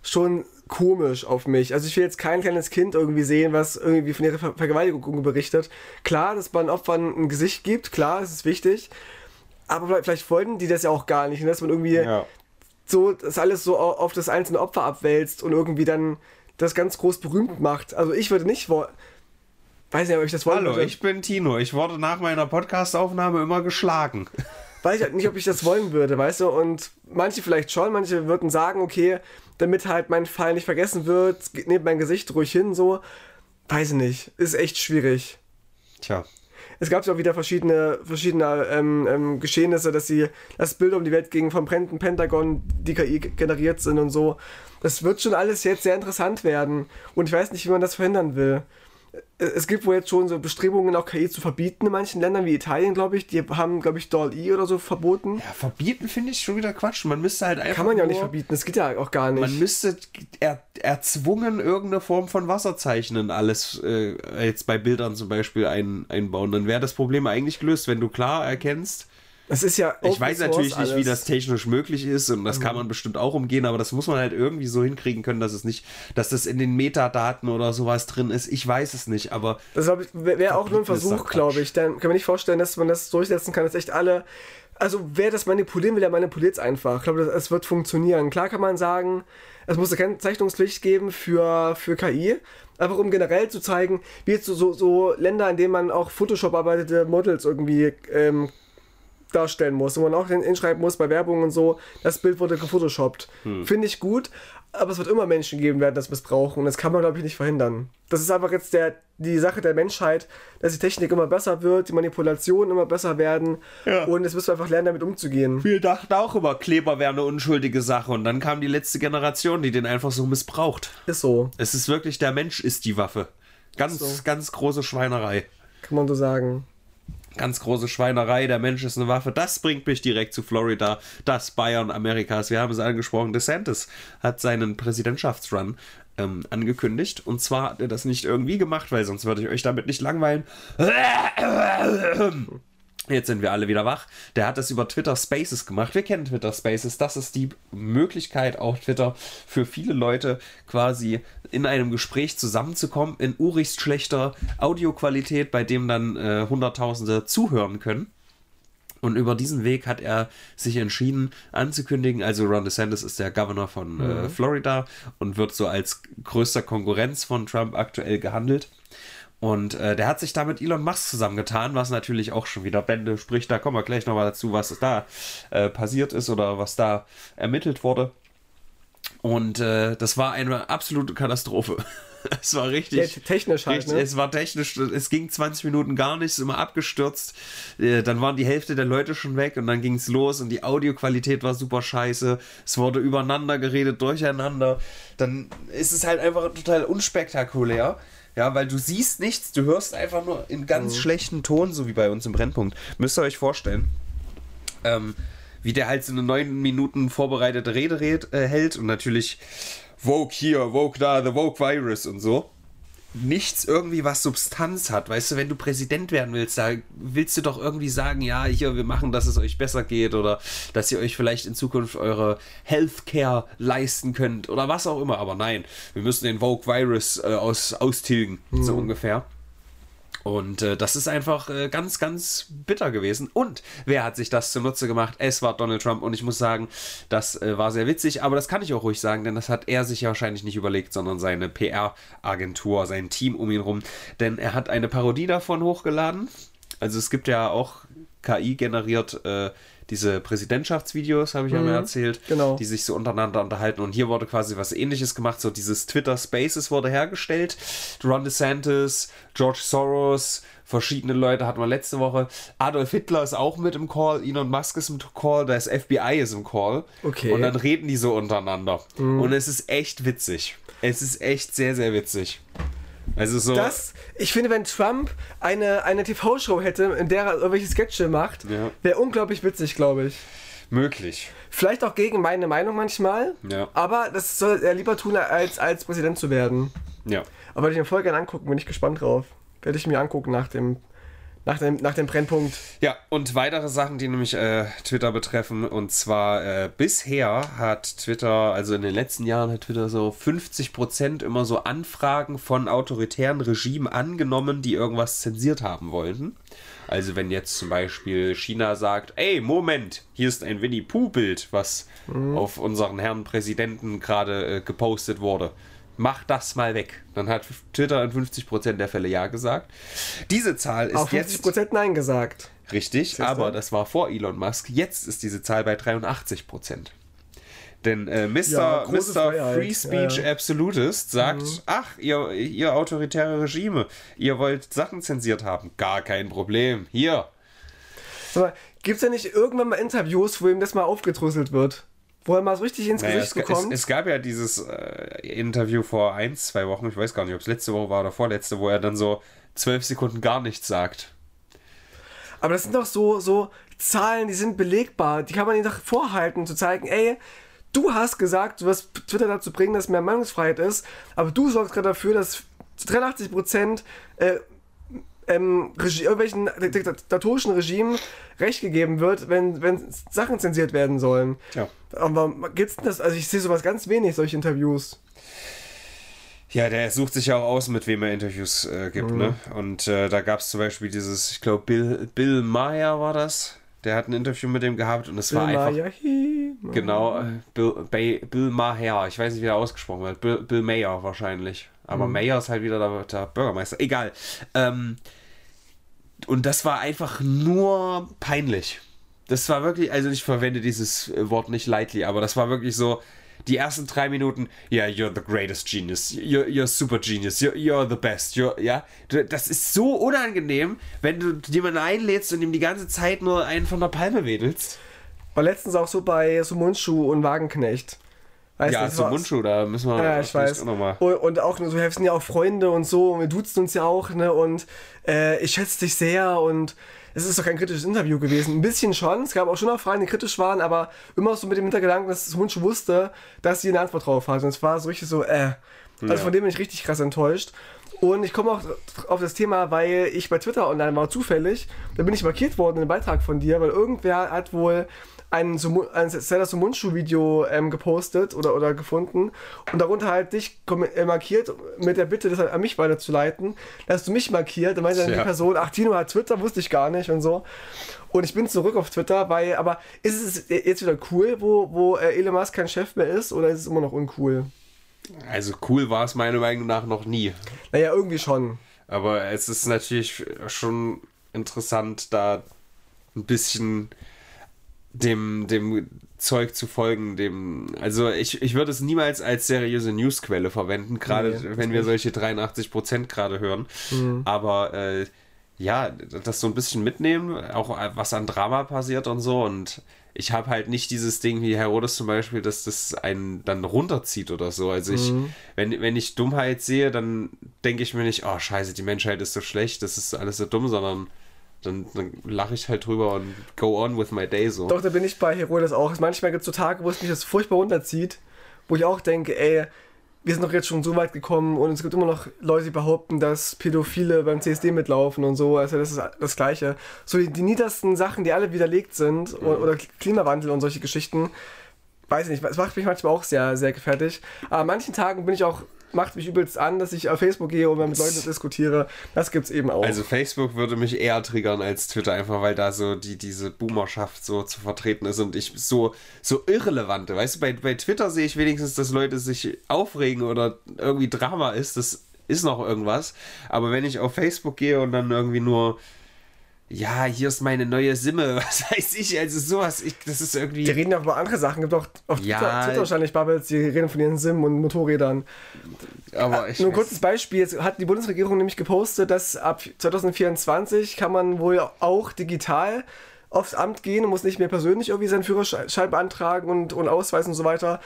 schon komisch auf mich. Also ich will jetzt kein kleines Kind irgendwie sehen, was irgendwie von ihrer Ver Vergewaltigung berichtet. Klar, dass man Opfern ein Gesicht gibt, klar, es ist wichtig. Aber vielleicht wollten die das ja auch gar nicht. Und dass man irgendwie ja. so das alles so auf das einzelne Opfer abwälzt und irgendwie dann das ganz groß berühmt macht. Also ich würde nicht wollen. Weiß nicht, ob ich das wollte. Hallo, ich bin Tino. Ich wurde nach meiner Podcastaufnahme immer geschlagen. Weiß ich halt nicht, ob ich das wollen würde, weißt du? Und manche vielleicht schon, manche würden sagen, okay, damit halt mein Fall nicht vergessen wird, nehmt mein Gesicht ruhig hin, so. Weiß ich nicht. Ist echt schwierig. Tja. Es gab ja auch wieder verschiedene, verschiedene ähm, ähm, Geschehnisse, dass sie, dass Bilder um die Welt gingen vom Pentagon, die KI generiert sind und so. Das wird schon alles jetzt sehr interessant werden. Und ich weiß nicht, wie man das verhindern will es gibt wohl jetzt schon so Bestrebungen, auch KI zu verbieten in manchen Ländern, wie Italien, glaube ich. Die haben, glaube ich, DALL-E oder so verboten. Ja, verbieten finde ich schon wieder Quatsch. Man müsste halt einfach. Kann man ja auch nicht verbieten, das geht ja auch gar nicht. Man müsste er, erzwungen irgendeine Form von Wasserzeichnen alles äh, jetzt bei Bildern zum Beispiel ein, einbauen. Dann wäre das Problem eigentlich gelöst, wenn du klar erkennst, das ist ja. Ich weiß natürlich nicht, wie das technisch möglich ist und das mhm. kann man bestimmt auch umgehen, aber das muss man halt irgendwie so hinkriegen können, dass es nicht, dass das in den Metadaten oder sowas drin ist. Ich weiß es nicht, aber. Das wäre auch nur ein Versuch, glaube ich. Dann kann man nicht vorstellen, dass man das durchsetzen kann, dass echt alle. Also wer das manipulieren will, der manipuliert es einfach. Ich glaube, es wird funktionieren. Klar kann man sagen, es muss eine Zeichnungspflicht geben für, für KI, einfach um generell zu zeigen, wie jetzt so, so, so Länder, in denen man auch Photoshop arbeitete Models irgendwie ähm, darstellen muss, wo man auch hinschreiben muss bei Werbung und so, das Bild wurde gefotoshoppt. Hm. Finde ich gut, aber es wird immer Menschen geben werden, das missbrauchen und das kann man, glaube ich, nicht verhindern. Das ist einfach jetzt der, die Sache der Menschheit, dass die Technik immer besser wird, die Manipulationen immer besser werden ja. und jetzt müssen wir einfach lernen, damit umzugehen. Wir dachten auch immer, Kleber wäre eine unschuldige Sache und dann kam die letzte Generation, die den einfach so missbraucht. Ist so. Es ist wirklich, der Mensch ist die Waffe. Ganz, so. ganz große Schweinerei. Kann man so sagen. Ganz große Schweinerei, der Mensch ist eine Waffe. Das bringt mich direkt zu Florida, das Bayern Amerikas. Wir haben es angesprochen. DeSantis hat seinen Präsidentschaftsrun ähm, angekündigt. Und zwar hat er das nicht irgendwie gemacht, weil sonst würde ich euch damit nicht langweilen. Jetzt sind wir alle wieder wach. Der hat das über Twitter Spaces gemacht. Wir kennen Twitter Spaces. Das ist die Möglichkeit, auch Twitter für viele Leute quasi in einem Gespräch zusammenzukommen, in urichst schlechter Audioqualität, bei dem dann äh, Hunderttausende zuhören können. Und über diesen Weg hat er sich entschieden anzukündigen. Also Ron DeSantis ist der Governor von äh, mhm. äh, Florida und wird so als größter Konkurrenz von Trump aktuell gehandelt. Und äh, der hat sich da mit Elon Musk zusammengetan, was natürlich auch schon wieder Bände spricht. Da kommen wir gleich nochmal dazu, was da äh, passiert ist oder was da ermittelt wurde. Und äh, das war eine absolute Katastrophe. es war richtig. Technisch halt, richtig, ne? Es war technisch, es ging 20 Minuten gar nicht, ist immer abgestürzt. Äh, Dann waren die Hälfte der Leute schon weg und dann ging es los und die Audioqualität war super scheiße. Es wurde übereinander geredet, durcheinander. Dann ist es halt einfach total unspektakulär. Ja, weil du siehst nichts, du hörst einfach nur in ganz schlechten Ton, so wie bei uns im Brennpunkt. Müsst ihr euch vorstellen. Ähm, wie der halt so eine neun Minuten vorbereitete Rede red, äh, hält und natürlich Vogue hier, Vogue da, the Vogue Virus und so. Nichts irgendwie, was Substanz hat. Weißt du, wenn du Präsident werden willst, da willst du doch irgendwie sagen, ja, hier, wir machen, dass es euch besser geht oder dass ihr euch vielleicht in Zukunft eure Healthcare leisten könnt oder was auch immer. Aber nein, wir müssen den Vogue Virus äh, aus, austilgen, so ungefähr. Und äh, das ist einfach äh, ganz, ganz bitter gewesen. Und wer hat sich das zunutze gemacht? Es war Donald Trump. Und ich muss sagen, das äh, war sehr witzig. Aber das kann ich auch ruhig sagen, denn das hat er sich ja wahrscheinlich nicht überlegt, sondern seine PR-Agentur, sein Team um ihn rum. Denn er hat eine Parodie davon hochgeladen. Also es gibt ja auch KI generiert äh, diese Präsidentschaftsvideos, habe ich ja mal erzählt, genau. die sich so untereinander unterhalten. Und hier wurde quasi was ähnliches gemacht. So dieses Twitter Spaces wurde hergestellt. Ron DeSantis, George Soros, verschiedene Leute hatten wir letzte Woche. Adolf Hitler ist auch mit im Call, Elon Musk ist im Call, das FBI ist im Call. Okay. Und dann reden die so untereinander. Und es ist echt witzig. Es ist echt sehr, sehr witzig. Also so. Das, ich finde, wenn Trump eine, eine TV-Show hätte, in der er irgendwelche Sketche macht, Ja. wäre unglaublich witzig, glaube ich. möglich. Vielleicht auch gegen meine Meinung manchmal, Ja. aber das soll er lieber tun, als, als Präsident zu werden. Ja. Aber werde ich mir voll gerne angucken, bin ich gespannt drauf. Werde ich mir angucken nach dem, nach dem, nach dem Brennpunkt. Ja, und weitere Sachen, die nämlich äh, Twitter betreffen. Und zwar äh, bisher hat Twitter, also in den letzten Jahren hat Twitter so 50% immer so Anfragen von autoritären Regimen angenommen, die irgendwas zensiert haben wollten. Also wenn jetzt zum Beispiel China sagt, ey, Moment, hier ist ein Winnie-Pooh-Bild, was auf unseren Herrn Präsidenten gerade äh, gepostet wurde. Mach das mal weg. Dann hat Twitter in 50% der Fälle Ja gesagt. Diese Zahl ist Auf jetzt 50% Nein gesagt. Richtig, du? aber das war vor Elon Musk. Jetzt ist diese Zahl bei 83 Prozent. Denn äh, Mr. Ja, Mr. Free Speech ja, ja. Absolutist sagt, ach, ihr, ihr autoritäre Regime, ihr wollt Sachen zensiert haben. Gar kein Problem. Hier. Gibt es ja nicht irgendwann mal Interviews, wo ihm das mal aufgedröselt wird? Wo er mal so richtig ins Naja, Gesicht es, es, bekommt? es gab ja dieses äh, Interview vor ein, zwei Wochen, ich weiß gar nicht, ob es letzte Woche war oder vorletzte, wo er dann so zwölf Sekunden gar nichts sagt. Aber das sind doch so, so Zahlen, die sind belegbar. Die kann man ihnen doch vorhalten, zu zeigen, ey, du hast gesagt, du wirst Twitter dazu bringen, dass mehr Meinungsfreiheit ist, aber du sorgst gerade dafür, dass zu 83 Prozent äh, ähm, Regi irgendwelchen diktatorischen Regimen Recht gegeben wird, wenn, wenn Sachen zensiert werden sollen. Tja. Aber gibt's denn das? Also ich sehe sowas ganz wenig, solche Interviews. Ja, der sucht sich ja auch aus, mit wem er Interviews äh, gibt, ne? Und äh, da gab es zum Beispiel dieses, ich glaube, Bill, Bill Maher war das. Der hat ein Interview mit dem gehabt und es war einfach. Mayahi. Genau, äh, Bill, Bay, Bill Maher, ich weiß nicht, wie er ausgesprochen wird. Bill, Bill Mayer wahrscheinlich. Aber Mayer ist halt wieder der, der Bürgermeister. Egal. Ähm, und das war einfach nur peinlich. Das war wirklich, also ich verwende dieses äh, Wort nicht lightly, aber das war wirklich so, die ersten drei Minuten, ja, yeah, you're the greatest genius, you're, you're super genius, you're, you're the best, you're, ja. Das ist so unangenehm, wenn du jemanden einlädst und ihm die ganze Zeit nur einen von der Palme wedelst. War letztens auch so bei Sumunchu und Wagenknecht. Weißt Ja, war- Mundschuh, da müssen wir Ja, ich weiß. auch noch mal. Und, auch, so helfen ja auch Freunde und so, und wir duzen uns ja auch, ne, und äh, ich schätze dich sehr und es ist doch kein kritisches Interview gewesen. Ein bisschen schon, es gab auch schon noch Fragen, die kritisch waren, aber immer so mit dem Hintergedanken, dass das Mundschuh wusste, dass sie eine Antwort drauf hat. Und es war so richtig so, äh. Also Ja. von dem bin ich richtig krass enttäuscht. Und ich komme auch auf das Thema, weil ich bei Twitter online war, zufällig. Da bin ich markiert worden in einem Beitrag von dir, weil irgendwer hat wohl ein, Sumu- ein Zelda Sumunchu-Video ähm, gepostet oder, oder gefunden und darunter halt dich äh, markiert mit der Bitte, das halt an mich weiterzuleiten. Da hast du mich markiert, dann meinte dann die Tja. Person, ach, Tino hat Twitter, wusste ich gar nicht und so. Und ich bin zurück auf Twitter, weil, aber ist es jetzt wieder cool, wo, wo äh, Elon Musk kein Chef mehr ist oder ist es immer noch uncool? Also cool war es meiner Meinung nach noch nie. Naja, irgendwie schon. Aber es ist natürlich schon interessant, da ein bisschen dem, dem Zeug zu folgen, dem, also ich, ich würde es niemals als seriöse Newsquelle verwenden, gerade Nee, wenn wir solche 83% gerade hören. Mhm. Aber äh, ja, das so ein bisschen mitnehmen, auch äh, was an Drama passiert und so. Und ich habe halt nicht dieses Ding wie Herodes zum Beispiel, dass das einen dann runterzieht oder so. Also ich, Mhm. wenn, wenn ich Dummheit sehe, dann denke ich mir nicht, oh scheiße, die Menschheit ist so schlecht, das ist alles so dumm, sondern dann, dann lache ich halt drüber und go on with my day so. Doch, da bin ich bei Herodes auch. Manchmal gibt es so Tage, wo es mich das furchtbar runterzieht, wo ich auch denke, ey, wir sind doch jetzt schon so weit gekommen und es gibt immer noch Leute, die behaupten, dass Pädophile beim CSD mitlaufen und so. Also das ist das Gleiche. So die, die niedersten Sachen, die alle widerlegt sind o- oder Klimawandel und solche Geschichten, weiß ich nicht, es macht mich manchmal auch sehr, sehr gefährlich. Aber an manchen Tagen bin ich auch, macht mich übelst an, dass ich auf Facebook gehe und mit Leuten diskutiere. Das gibt's eben auch. Also Facebook würde mich eher triggern als Twitter, einfach weil da so die, diese Boomerschaft so zu vertreten ist und ich so, so irrelevante, weißt du, bei, bei Twitter sehe ich wenigstens, dass Leute sich aufregen oder irgendwie Drama ist, das ist noch irgendwas, aber wenn ich auf Facebook gehe und dann irgendwie nur ja, hier ist meine neue Simme, was weiß ich, also sowas, ich, das ist irgendwie... die reden ja auch über andere Sachen. Gibt auch auf Ja. Twitter, Twitter wahrscheinlich Bubbles, die reden von ihren Sim und Motorrädern. aber ich Nur ein kurzes Beispiel, jetzt hat die Bundesregierung nämlich gepostet, dass ab 2024 kann man wohl auch digital aufs Amt gehen und muss nicht mehr persönlich irgendwie seinen Führerschein beantragen und, und Ausweis und so weiter.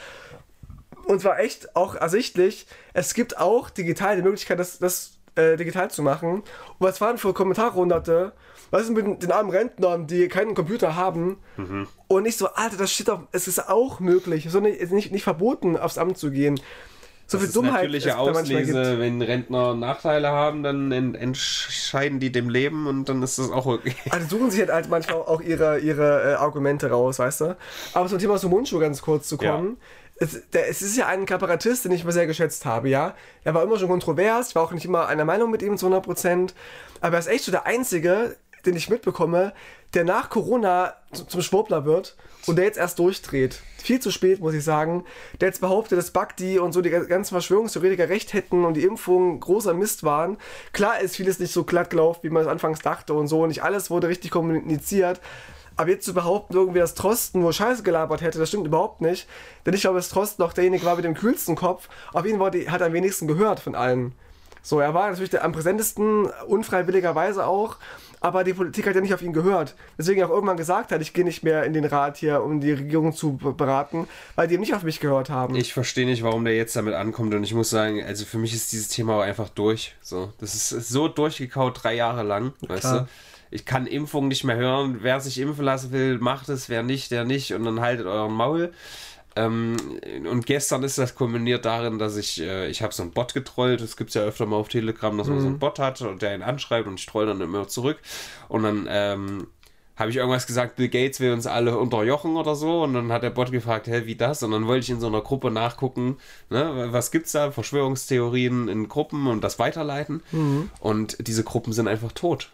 Und zwar echt auch ersichtlich, es gibt auch digital die Möglichkeit, das, das äh, digital zu machen. Und was waren für Kommentare hunderte? Was ist mit den armen Rentnern, die keinen Computer haben? Und nicht so, Alter, das steht doch, es ist auch möglich, es ist nicht, nicht verboten, aufs Amt zu gehen. So Das viel Dummheit natürliche. Auslese, wenn Rentner Nachteile haben, dann en entscheiden die dem Leben und dann ist das auch okay. Also suchen sich halt, halt manchmal auch ihre, ihre äh, Argumente raus, weißt du? Aber zum Thema Sumunchu ganz kurz zu kommen. Es, der, es ist ja ein Kabarettist, den ich immer sehr geschätzt habe, ja. Er war immer schon kontrovers, ich war auch nicht immer einer Meinung mit ihm zu 100%. Aber er ist echt so der Einzige, den ich mitbekomme, der nach Corona zu- zum Schwurbler wird und der jetzt erst durchdreht. Viel zu spät, muss ich sagen. Der jetzt behauptet, dass Bagdi und so die ganzen Verschwörungstheoretiker recht hätten und die Impfungen großer Mist waren. Klar ist vieles nicht so glatt gelaufen, wie man es anfangs dachte und so. Nicht alles wurde richtig kommuniziert. Aber jetzt zu behaupten, irgendwie, dass Trosten nur Scheiße gelabert hätte, das stimmt überhaupt nicht. Denn ich glaube, dass Trosten auch derjenige war mit dem kühlsten Kopf. Auf ihn wurde, hat er am wenigsten gehört von allen. So, er war natürlich der am präsentesten, unfreiwilligerweise auch, aber die Politik hat ja nicht auf ihn gehört. Deswegen auch irgendwann gesagt hat, ich gehe nicht mehr in den Rat hier, um die Regierung zu be- beraten, weil die eben nicht auf mich gehört haben. Ich verstehe nicht, warum der jetzt damit ankommt und ich muss sagen, also für mich ist dieses Thema auch einfach durch. So, das ist so durchgekaut drei Jahre lang, weißt Klar. du. Ich kann Impfung nicht mehr hören. Wer sich impfen lassen will, macht es. Wer nicht, der nicht. Und dann haltet euren Maul. Ähm, und gestern ist das kombiniert darin, dass ich, äh, ich habe so einen Bot getrollt. Es gibt ja öfter mal auf Telegram, dass man so einen Bot hat und der ihn anschreibt und ich troll dann immer zurück. Und dann ähm, habe ich irgendwas gesagt, Bill Gates will uns alle unterjochen oder so. Und dann hat der Bot gefragt, hä, wie das? Und dann wollte ich in so einer Gruppe nachgucken, ne, was gibt's da? Verschwörungstheorien in Gruppen und das weiterleiten. Und diese Gruppen sind einfach tot.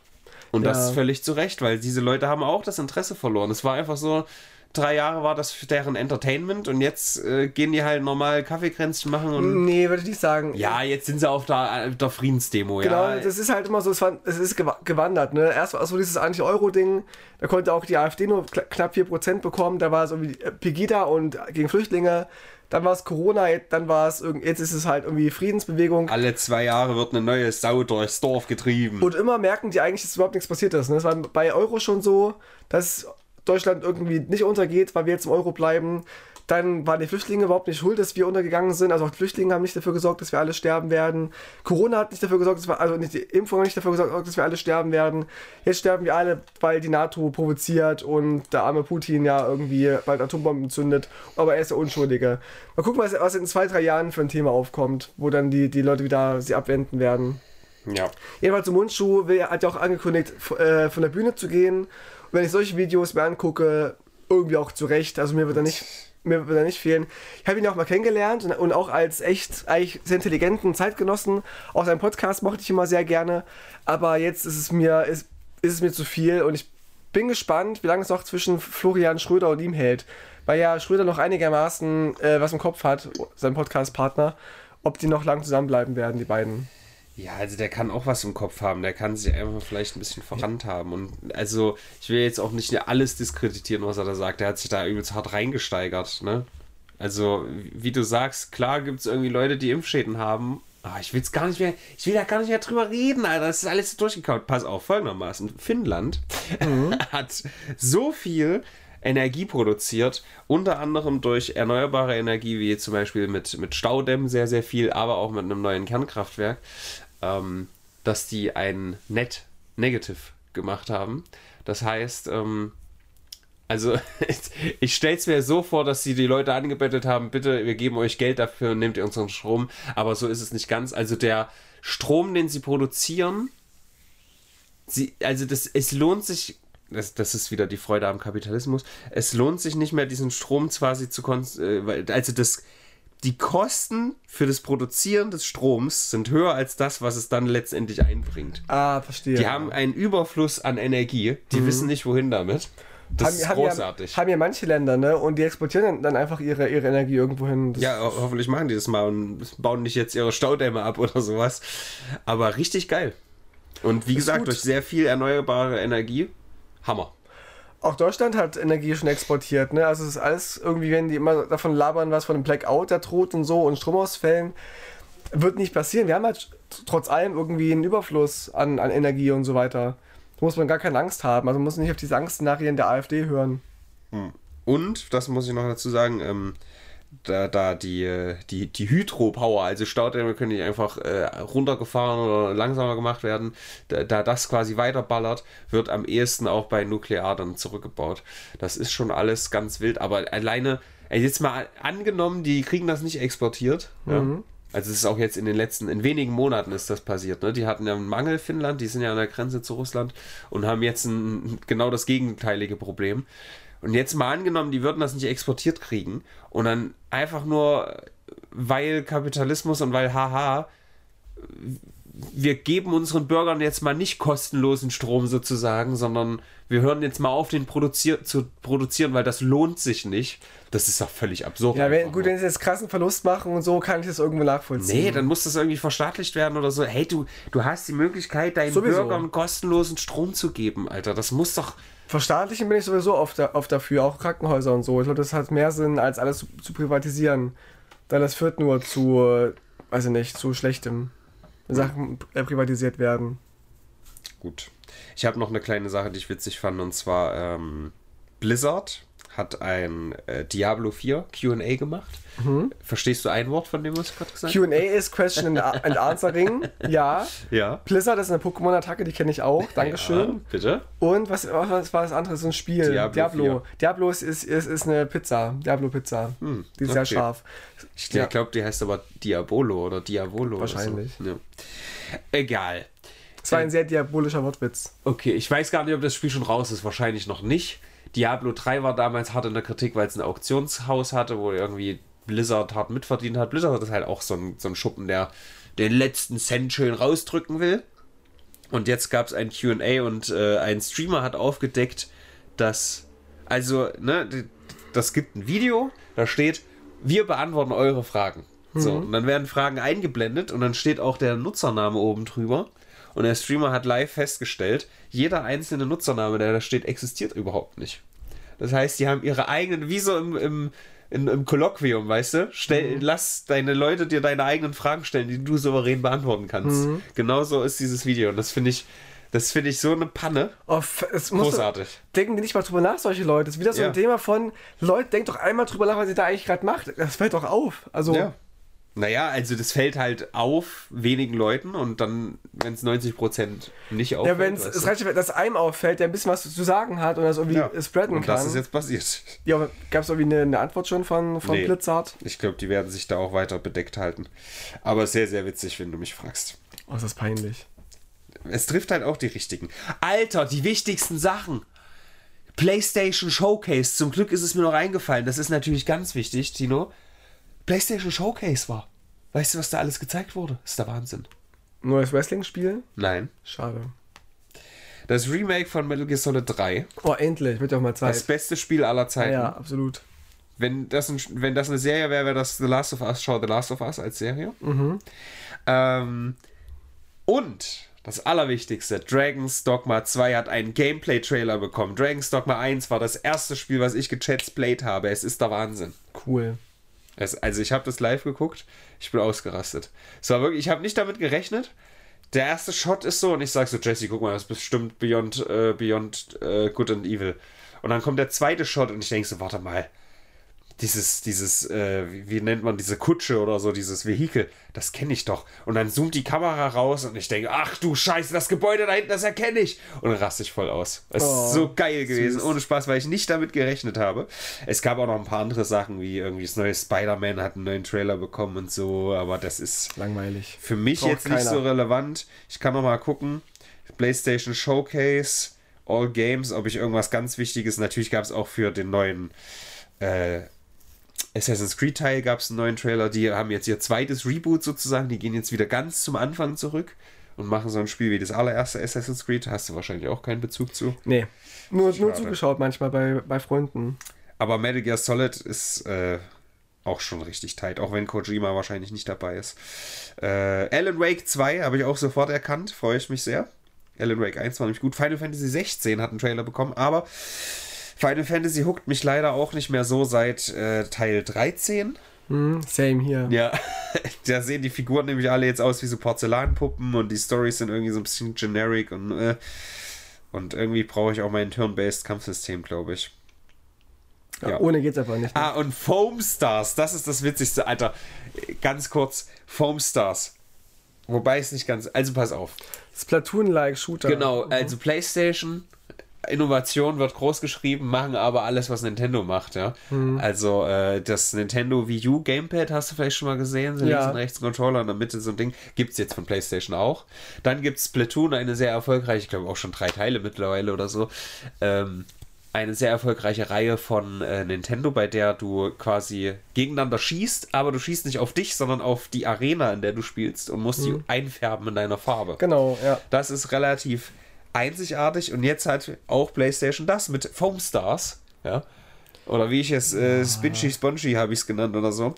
Und das Ja. ist völlig zu Recht, weil diese Leute haben auch das Interesse verloren. Es war einfach so, drei Jahre war das für deren Entertainment und jetzt äh, gehen die halt normal Kaffeekränzchen machen und. Nee, würde ich nicht sagen. Ja, jetzt sind sie auf der, auf der Friedensdemo, Genau, ja. das ist halt immer so, es, war, es ist gewa- gewandert. Ne? Erst war es so dieses Anti-Euro-Ding, da konnte auch die AfD nur knapp 4% bekommen, da war es irgendwie äh, Pegida und gegen Flüchtlinge, dann war es Corona, dann war es, jetzt ist es halt irgendwie Friedensbewegung. Alle zwei Jahre wird eine neue Sau durchs Dorf getrieben. Und immer merken die eigentlich, dass überhaupt nichts passiert ist. Ne? Es war bei Euro schon so, dass Deutschland irgendwie nicht untergeht, weil wir jetzt im Euro bleiben. Dann waren die Flüchtlinge überhaupt nicht schuld, dass wir untergegangen sind. Also auch die Flüchtlinge haben nicht dafür gesorgt, dass wir alle sterben werden. Corona hat nicht dafür gesorgt, dass wir, also nicht die Impfung hat nicht dafür gesorgt, dass wir alle sterben werden. Jetzt sterben wir alle, weil die NATO provoziert und der arme Putin ja irgendwie bald Atombomben zündet. Aber er ist der Unschuldige. Mal gucken, was, was in zwei, drei Jahren für ein Thema aufkommt, wo dann die, die Leute wieder sie abwenden werden. ja. Jedenfalls Mundschuh hat ja auch angekündigt, äh, von der Bühne zu gehen. Wenn ich solche Videos mir angucke, irgendwie auch zurecht. Also mir wird er nicht, mir wird er nicht fehlen. Ich habe ihn auch mal kennengelernt und, und auch als echt eigentlich sehr intelligenten Zeitgenossen. Auch seinen Podcast mochte ich immer sehr gerne. Aber jetzt ist es mir, ist, ist es mir zu viel und ich bin gespannt, wie lange es noch zwischen Florian Schröder und ihm hält. Weil ja Schröder noch einigermaßen äh, was im Kopf hat, sein Podcast-Partner, ob die noch lang zusammenbleiben werden, die beiden. Ja, also der kann auch was im Kopf haben. Der kann sich einfach vielleicht ein bisschen verrannt haben. Und also, ich will jetzt auch nicht alles diskreditieren, was er da sagt. Der hat sich da übelst hart reingesteigert, ne? Also, wie du sagst, klar gibt es irgendwie Leute, die Impfschäden haben. Aber ich will gar nicht mehr, ich will da gar nicht mehr drüber reden, Alter. Das ist alles durchgekaut. Pass auf, folgendermaßen. Finnland hat so viel Energie produziert, unter anderem durch erneuerbare Energie, wie zum Beispiel mit, mit Staudämmen sehr, sehr viel, aber auch mit einem neuen Kernkraftwerk, ähm, dass die ein Net Negative gemacht haben. Das heißt, ähm, also ich stelle es mir so vor, dass sie die Leute angebettet haben, bitte, wir geben euch Geld dafür, nehmt ihr unseren Strom, aber so ist es nicht ganz. Also der Strom, den sie produzieren, sie, also das, es lohnt sich das, das ist wieder die Freude am Kapitalismus. Es lohnt sich nicht mehr, diesen Strom quasi zu äh, also das die Kosten für das Produzieren des Stroms sind höher als das, was es dann letztendlich einbringt. Ah, verstehe. Die haben einen Überfluss an Energie, die mhm. wissen nicht, wohin damit. Das haben, ist haben großartig. Ja, haben ja manche Länder, ne? Und die exportieren dann einfach ihre, ihre Energie irgendwo hin. Das ja, ho hoffentlich machen die das mal und bauen nicht jetzt ihre Staudämme ab oder sowas. Aber richtig geil. Und wie gesagt, gut. durch sehr viel erneuerbare Energie Hammer. Auch Deutschland hat Energie schon exportiert, ne? Also es ist alles irgendwie, wenn die immer davon labern, was von einem Blackout da droht und so und Stromausfällen, wird nicht passieren. Wir haben halt trotz allem irgendwie einen Überfluss an, an Energie und so weiter. Da muss man gar keine Angst haben. Also man muss nicht auf diese Angstszenarien der AfD hören. Hm. Und, das muss ich noch dazu sagen, ähm, da, da die, die, die Hydropower, also Staudämme können nicht einfach äh, runtergefahren oder langsamer gemacht werden. Da, da, das quasi weiterballert, wird am ehesten auch bei Nuklear dann zurückgebaut. Das ist schon alles ganz wild, aber alleine, also jetzt mal angenommen, die kriegen das nicht exportiert. Mhm. Ja? Also es ist auch jetzt in den letzten, in wenigen Monaten ist das passiert. Ne? Die hatten ja einen Mangel Finnland, die sind ja an der Grenze zu Russland und haben jetzt ein, genau das gegenteilige Problem. Und jetzt mal angenommen, die würden das nicht exportiert kriegen und dann einfach nur, weil Kapitalismus und weil haha, wir geben unseren Bürgern jetzt mal nicht kostenlosen Strom sozusagen, sondern wir hören jetzt mal auf, den produzier zu produzieren, weil das lohnt sich nicht. Das ist doch völlig absurd. Ja, wenn, gut, wenn sie jetzt krassen Verlust machen und so, kann ich das irgendwo nachvollziehen. Nee, dann muss das irgendwie verstaatlicht werden oder so. Hey, du, du hast die Möglichkeit, deinen Sowieso. Bürgern kostenlosen Strom zu geben, Alter. Das muss doch. Verstaatlichen bin ich sowieso oft, oft dafür, auch Krankenhäuser und so. Ich glaube, das hat mehr Sinn, als alles zu, zu privatisieren. Denn das führt nur zu, äh, weiß ich nicht, zu schlechtem. Sachen äh, privatisiert werden. Gut. Ich habe noch eine kleine Sache, die ich witzig fand, und zwar ähm, Blizzard hat ein äh, Diablo 4 QA gemacht. Mhm. Verstehst du ein Wort von dem, was ich gerade gesagt habe? QA ist Question and Answering. Ja. ja. Blizzard ist eine Pokémon-Attacke, die kenne ich auch. Dankeschön. Ja, bitte. Und was, was war das andere? So ein Spiel. Diablo. Diablo, Diablo ist, ist, ist, ist eine Pizza. Diablo-Pizza. Hm, die ist okay. sehr scharf. Ich ja. glaube, die heißt aber Diabolo oder Diavolo. Wahrscheinlich. So. Ja. Egal. Es war ein sehr diabolischer Wortwitz. Okay, ich weiß gar nicht, ob das Spiel schon raus ist. Wahrscheinlich noch nicht. Diablo 3 war damals hart in der Kritik, weil es ein Auktionshaus hatte, wo irgendwie Blizzard hart mitverdient hat. Blizzard ist halt auch so ein, so ein Schuppen, der den letzten Cent schön rausdrücken will. Und jetzt gab es ein QA und äh, ein Streamer hat aufgedeckt, dass, also, ne, das gibt ein Video, da steht, wir beantworten eure Fragen. Mhm. So, und dann werden Fragen eingeblendet und dann steht auch der Nutzername oben drüber. Und der Streamer hat live festgestellt, jeder einzelne Nutzername, der da steht, existiert überhaupt nicht. Das heißt, die haben ihre eigenen, wie so im, im, im, im Kolloquium, weißt du? Stell, mhm. Lass deine Leute dir deine eigenen Fragen stellen, die du souverän beantworten kannst. Mhm. Genauso ist dieses Video. Und das finde ich, das finde ich so eine Panne. Oh, Großartig. denken die nicht mal drüber nach, solche Leute. Das ist wieder so ja. ein Thema von, Leute, denkt doch einmal drüber nach, was ihr da eigentlich gerade macht. Das fällt doch auf. Also. Ja. Naja, also das fällt halt auf wenigen Leuten und dann, wenn es 90% nicht auffällt. Ja, wenn es reicht, dass einem auffällt, der ein bisschen was zu sagen hat und das irgendwie ja. spreaden und kann. Und das ist jetzt passiert. Ja, gab es irgendwie eine, eine, Antwort schon von, von nee, Blitzart? Ich glaube, die werden sich da auch weiter bedeckt halten. Aber sehr, sehr witzig, wenn du mich fragst. Oh, ist das peinlich. Es trifft halt auch die richtigen. Alter, die wichtigsten Sachen. PlayStation Showcase. Zum Glück ist es mir noch eingefallen. Das ist natürlich ganz wichtig, Tino. PlayStation Showcase war. Weißt du, was da alles gezeigt wurde? Das ist der Wahnsinn. Neues Wrestling-Spiel? Nein. Schade. Das Remake von Metal Gear Solid 3. Oh, endlich, wird ja auch mal Zeit. Das beste Spiel aller Zeiten. Ja, absolut. Wenn das, ein, wenn das eine Serie wäre, wäre das The Last of Us, Show The Last of Us als Serie. Mhm. Ähm, Und das Allerwichtigste, Dragon's Dogma 2 hat einen Gameplay-Trailer bekommen. Dragon's Dogma 1 war das erste Spiel, was ich gechatzt played habe. Es ist der Wahnsinn. Cool. Es, also ich habe das live geguckt, ich bin ausgerastet. Es war wirklich, ich habe nicht damit gerechnet. Der erste Shot ist so und ich sage so, Jesse, guck mal, das ist bestimmt Beyond, äh, Beyond äh, Good and Evil. Und dann kommt der zweite Shot und ich denke so, warte mal, dieses, dieses, äh, wie, nennt man diese Kutsche oder so, dieses Vehikel, das kenne ich doch. Und dann zoomt die Kamera raus und ich denke, ach du Scheiße, das Gebäude da hinten, das erkenne ich. Und dann raste ich voll aus. Es oh, ist so geil gewesen, süß. ohne Spaß, weil ich nicht damit gerechnet habe. Es gab auch noch ein paar andere Sachen, wie irgendwie das neue Spider-Man hat einen neuen Trailer bekommen und so, aber das ist langweilig. Für mich Braucht jetzt keiner. nicht so relevant. Ich kann noch mal gucken. PlayStation Showcase, All Games, ob ich irgendwas ganz Wichtiges, natürlich gab es auch für den neuen äh, Assassin's Creed Teil gab es einen neuen Trailer. Die haben jetzt ihr zweites Reboot sozusagen. Die gehen jetzt wieder ganz zum Anfang zurück und machen so ein Spiel wie das allererste Assassin's Creed. Hast du wahrscheinlich auch keinen Bezug zu? Nee. Nur, nur zugeschaut manchmal bei, bei Freunden. Aber Metal Gear Solid ist äh, auch schon richtig tight, auch wenn Kojima wahrscheinlich nicht dabei ist. Äh, Alan Wake 2 habe ich auch sofort erkannt, freue ich mich sehr. Alan Wake 1 war nämlich gut. Final Fantasy 16 hat einen Trailer bekommen, aber Final Fantasy huckt mich leider auch nicht mehr so seit äh, Teil 13. Mm, same hier. Ja, da sehen die Figuren nämlich alle jetzt aus wie so Porzellanpuppen und die Stories sind irgendwie so ein bisschen generic und, äh, und irgendwie brauche ich auch mein Turn-Based Kampfsystem, glaube ich. Ja, ja. Ohne geht's einfach nicht. Mehr. Ah, und Foam Stars, das ist das Witzigste, Alter. Ganz kurz, Foam Stars. Wobei es nicht ganz. Also pass auf. Splatoon-like Shooter. Genau, also PlayStation Innovation wird groß geschrieben, machen aber alles, was Nintendo macht, ja. Mhm. Also äh, das Nintendo Wii U Gamepad hast du vielleicht schon mal gesehen, so ja. links und rechts Controller in der Mitte so ein Ding, gibt es jetzt von PlayStation auch. Dann gibt es Splatoon, eine sehr erfolgreiche, ich glaube auch schon drei Teile mittlerweile oder so. Ähm, eine sehr erfolgreiche Reihe von äh, Nintendo, bei der du quasi gegeneinander schießt, aber du schießt nicht auf dich, sondern auf die Arena, in der du spielst und musst mhm. die einfärben in deiner Farbe. Genau, ja. Das ist relativ einzigartig und jetzt hat auch PlayStation das mit Foam Stars, ja. Oder wie ich es, äh, Spinchy Spongy habe ich es genannt oder so.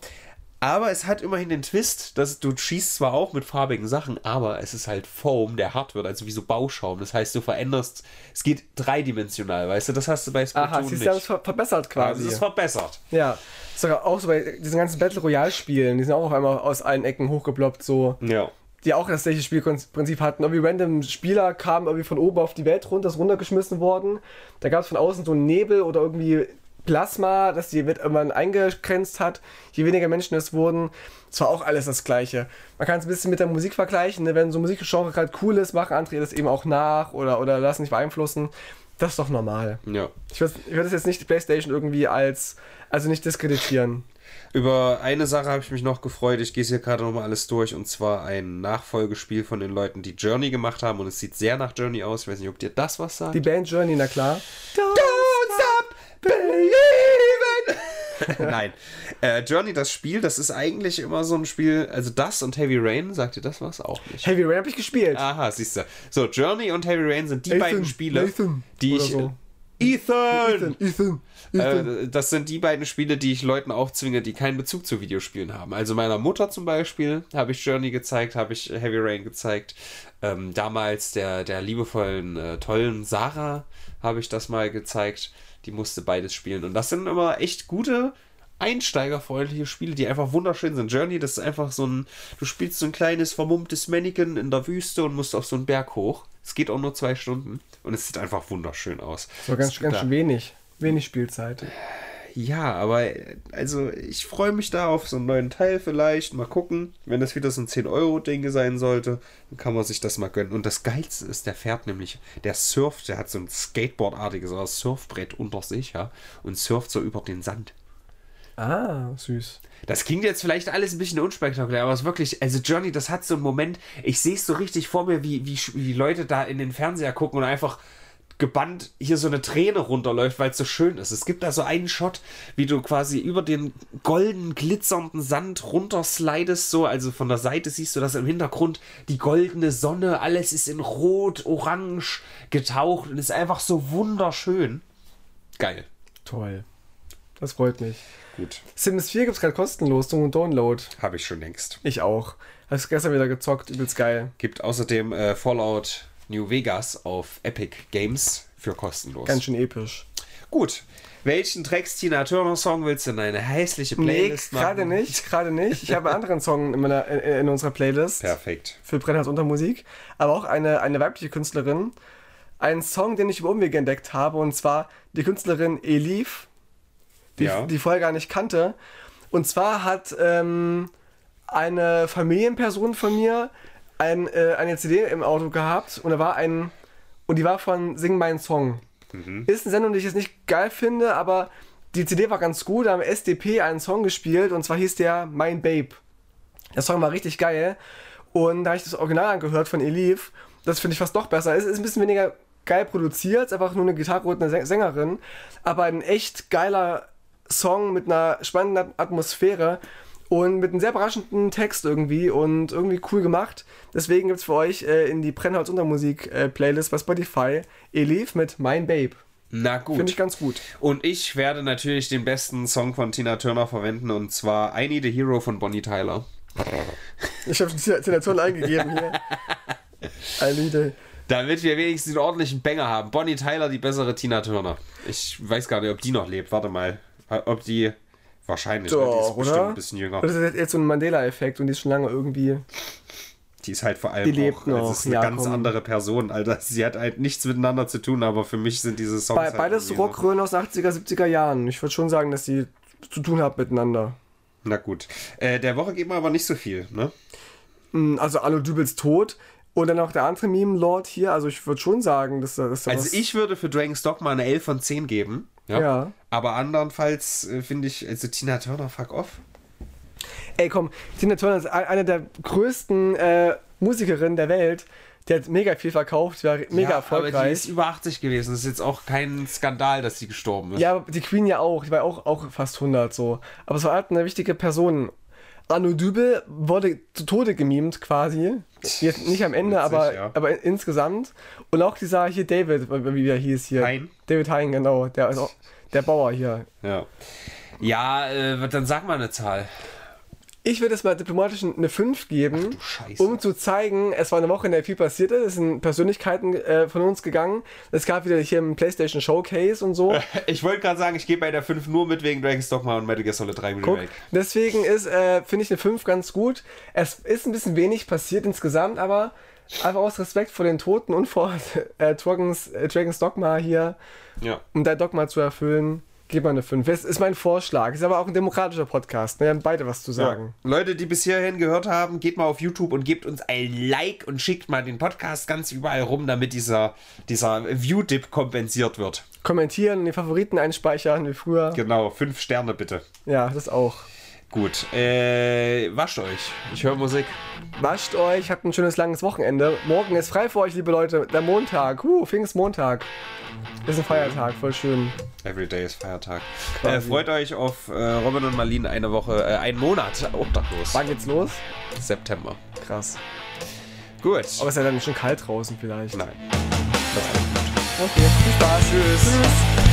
Aber es hat immerhin den Twist, dass du schießt zwar auch mit farbigen Sachen, aber es ist halt Foam, der hart wird, also wie so Bauschaum. Das heißt, du veränderst, es geht dreidimensional, weißt du, das hast du bei Splatoon Aha, siehst du, das verbessert quasi. Also es ist verbessert. Ja, sogar auch so bei diesen ganzen Battle Royale Spielen, die sind auch auf einmal aus allen Ecken hochgeploppt, so. Ja die auch das gleiche Spielprinzip hatten. Irgendwie random Spieler kamen irgendwie von oben auf die Welt runter, ist runtergeschmissen worden. Da gab es von außen so einen Nebel oder irgendwie Plasma, das die Welt irgendwann eingegrenzt hat. Je weniger Menschen es wurden, es war auch alles das Gleiche. Man kann es ein bisschen mit der Musik vergleichen. Ne? Wenn so ein Musikgenre gerade cool ist, machen andere das eben auch nach oder, oder lassen sich beeinflussen. Das ist doch normal. Ja. Ich würde würd das jetzt nicht die PlayStation irgendwie als, also nicht diskreditieren. Über eine Sache habe ich mich noch gefreut. Ich gehe es hier gerade nochmal alles durch. Und zwar ein Nachfolgespiel von den Leuten, die Journey gemacht haben. Und es sieht sehr nach Journey aus. Ich weiß nicht, ob dir das was sagt. Die Band Journey, na klar. Don't, Don't stop believing! Nein. Äh, Journey, das Spiel, das ist eigentlich immer so ein Spiel. Also das und Heavy Rain, sagt ihr das was? Auch nicht. Heavy Rain habe ich gespielt. Aha, siehst du. So, Journey und Heavy Rain sind die Nathan, beiden Spiele, Nathan die ich. So. Ethan! Ethan! Ethan! Äh, das sind die beiden Spiele, die ich Leuten aufzwinge, die keinen Bezug zu Videospielen haben. Also meiner Mutter zum Beispiel habe ich Journey gezeigt, habe ich Heavy Rain gezeigt. Ähm, damals der, der liebevollen, äh, tollen Sarah habe ich das mal gezeigt. Die musste beides spielen. Und das sind immer echt gute, einsteigerfreundliche Spiele, die einfach wunderschön sind. Journey, das ist einfach so ein, du spielst so ein kleines vermummtes Mannequin in der Wüste und musst auf so einen Berg hoch. Es geht auch nur zwei Stunden und es sieht einfach wunderschön aus. So ganz, ganz schön wenig. Wenig Spielzeit. Ja, aber also ich freue mich da auf so einen neuen Teil vielleicht. Mal gucken. Wenn das wieder so ein 10-Euro-Ding sein sollte, dann kann man sich das mal gönnen. Und das Geilste ist, der fährt nämlich, der surft, der hat so ein Skateboard-artiges Surfbrett unter sich, ja, und surft so über den Sand. Ah, süß. Das klingt jetzt vielleicht alles ein bisschen unspektakulär, aber es ist wirklich, also Johnny, das hat so einen Moment, ich sehe es so richtig vor mir, wie, wie, wie Leute da in den Fernseher gucken und einfach gebannt hier so eine Träne runterläuft, weil es so schön ist. Es gibt da so einen Shot, wie du quasi über den golden glitzernden Sand runterslidest, so, also von der Seite siehst du das im Hintergrund, die goldene Sonne, alles ist in rot, orange getaucht und ist einfach so wunderschön. Geil. Toll. Das freut mich. Gut. Sims 4 gibt es gerade kostenlos zum Download. Habe ich schon längst. Ich auch. Hast gestern wieder gezockt, übelst geil. Gibt außerdem äh, Fallout New Vegas auf Epic Games für kostenlos. Ganz schön episch. Gut. Welchen Tracks Tina Turner Song willst du in eine hässliche Nee, Playlist gerade machen? nicht, gerade nicht. Ich habe einen anderen Song in, meiner, in, in unserer Playlist Perfekt. für Brennholz unter Musik, aber auch eine, eine weibliche Künstlerin. Ein Song, den ich über Umwege entdeckt habe, und zwar die Künstlerin Elif, die, Ja. die vorher gar nicht kannte. Und zwar hat ähm, eine Familienperson von mir ein, äh, eine CD im Auto gehabt und da war ein und die war von Sing meinen Song. Ist eine Sendung, die ich jetzt nicht geil finde, aber die CD war ganz gut. Da haben SDP einen Song gespielt und zwar hieß der Mein Babe. Der Song war richtig geil und da habe ich das Original angehört von Elif. Das finde ich fast noch besser. Es ist ein bisschen weniger geil produziert, einfach nur eine Gitarre und eine Säng- Sängerin, aber ein echt geiler Song mit einer spannenden Atmosphäre und mit einem sehr überraschenden Text irgendwie und irgendwie cool gemacht. Deswegen gibt es für euch äh, in die Brennholz Untermusik äh, Playlist bei Spotify Elif mit Mein Babe. Na gut. Finde ich ganz gut. Und ich werde natürlich den besten Song von Tina Turner verwenden und zwar I Need a Hero von Bonnie Tyler. Ich habe schon Tina Turner eingegeben hier. I need a- Damit wir wenigstens einen ordentlichen Banger haben. Bonnie Tyler, die bessere Tina Turner. Ich weiß gar nicht, ob die noch lebt. Warte mal. Ob die. Wahrscheinlich, ne? die ist Doch, bestimmt oder? ein bisschen jünger. Das ist jetzt so ein Mandela-Effekt und die ist schon lange irgendwie. Die ist halt vor allem Die auch, noch, es ist eine ja, ganz komm. andere Person, Alter. Sie hat halt nichts miteinander zu tun, aber für mich sind diese Songs Be halt beides so- Rockröhren aus 80er, 70er Jahren. Ich würde schon sagen, dass die zu tun haben miteinander. Na gut. Äh, der Woche geben wir aber nicht so viel, ne? Mm, Also Arno Dübels tot. Und dann auch der andere Meme-Lord hier. Also ich würde schon sagen, dass da dass da Also was- ich würde für Dragon's Dogma eine 11 von 10 geben. Ja. Ja. Aber andernfalls äh, finde ich, also Tina Turner, fuck off. Ey, komm, Tina Turner ist ein- eine der größten äh, Musikerinnen der Welt. Die hat mega viel verkauft, war mega ja, Aber die erfolgreich. ist über 80 gewesen. Das ist jetzt auch kein Skandal, dass sie gestorben ist. Ja, aber die Queen ja auch. Die war auch, auch fast 100 so. Aber es war halt eine wichtige Person. Arno Dübel wurde zu Tode gemimt quasi. Jetzt nicht am Ende, Witzig, aber, ja. aber insgesamt. Und auch dieser hier David, wie er hieß hier. Hein? David Hein, genau. Der, auch, der Bauer hier. Ja, ja äh, dann sag mal eine Zahl. Ich würde es mal diplomatisch eine 5 geben, um zu zeigen, es war eine Woche, in der viel passiert ist. Es sind Persönlichkeiten äh, von uns gegangen. Es gab wieder hier ein PlayStation Showcase und so. Ich wollte gerade sagen, ich gehe bei der 5 nur mit wegen Dragon's Dogma und Metal Gear Solid 3 Guck, Remake. deswegen ist, äh, finde ich eine 5 ganz gut. Es ist ein bisschen wenig passiert insgesamt, aber einfach aus Respekt vor den Toten und vor äh, Dragons, äh, Dragons Dogma hier, Ja. um dein Dogma zu erfüllen, gib mal eine 5. Das ist mein Vorschlag. Ist aber auch ein demokratischer Podcast. Ne? Wir haben beide was zu sagen. Leute, die bis hierhin gehört haben, geht mal auf YouTube und gebt uns ein Like und schickt mal den Podcast ganz überall rum, damit dieser, dieser View-Dip kompensiert wird. Kommentieren und die Favoriten einspeichern wie früher. Genau, 5 Sterne bitte. Ja, das auch. Gut, äh, wascht euch. Ich höre Musik. Wascht euch, habt ein schönes langes Wochenende. Morgen ist frei für euch, liebe Leute. Der Montag. Huh, Pfingstmontag. Ist ein Feiertag, voll schön. Everyday ist Feiertag. Äh, freut euch auf äh, Robin und Marlene eine Woche, äh, einen Monat obdachlos. Wann geht's los? September. Krass. Gut. Aber es ist ja dann schon kalt draußen vielleicht. Nein. Okay, viel Spaß. Tschüss. Tschüss.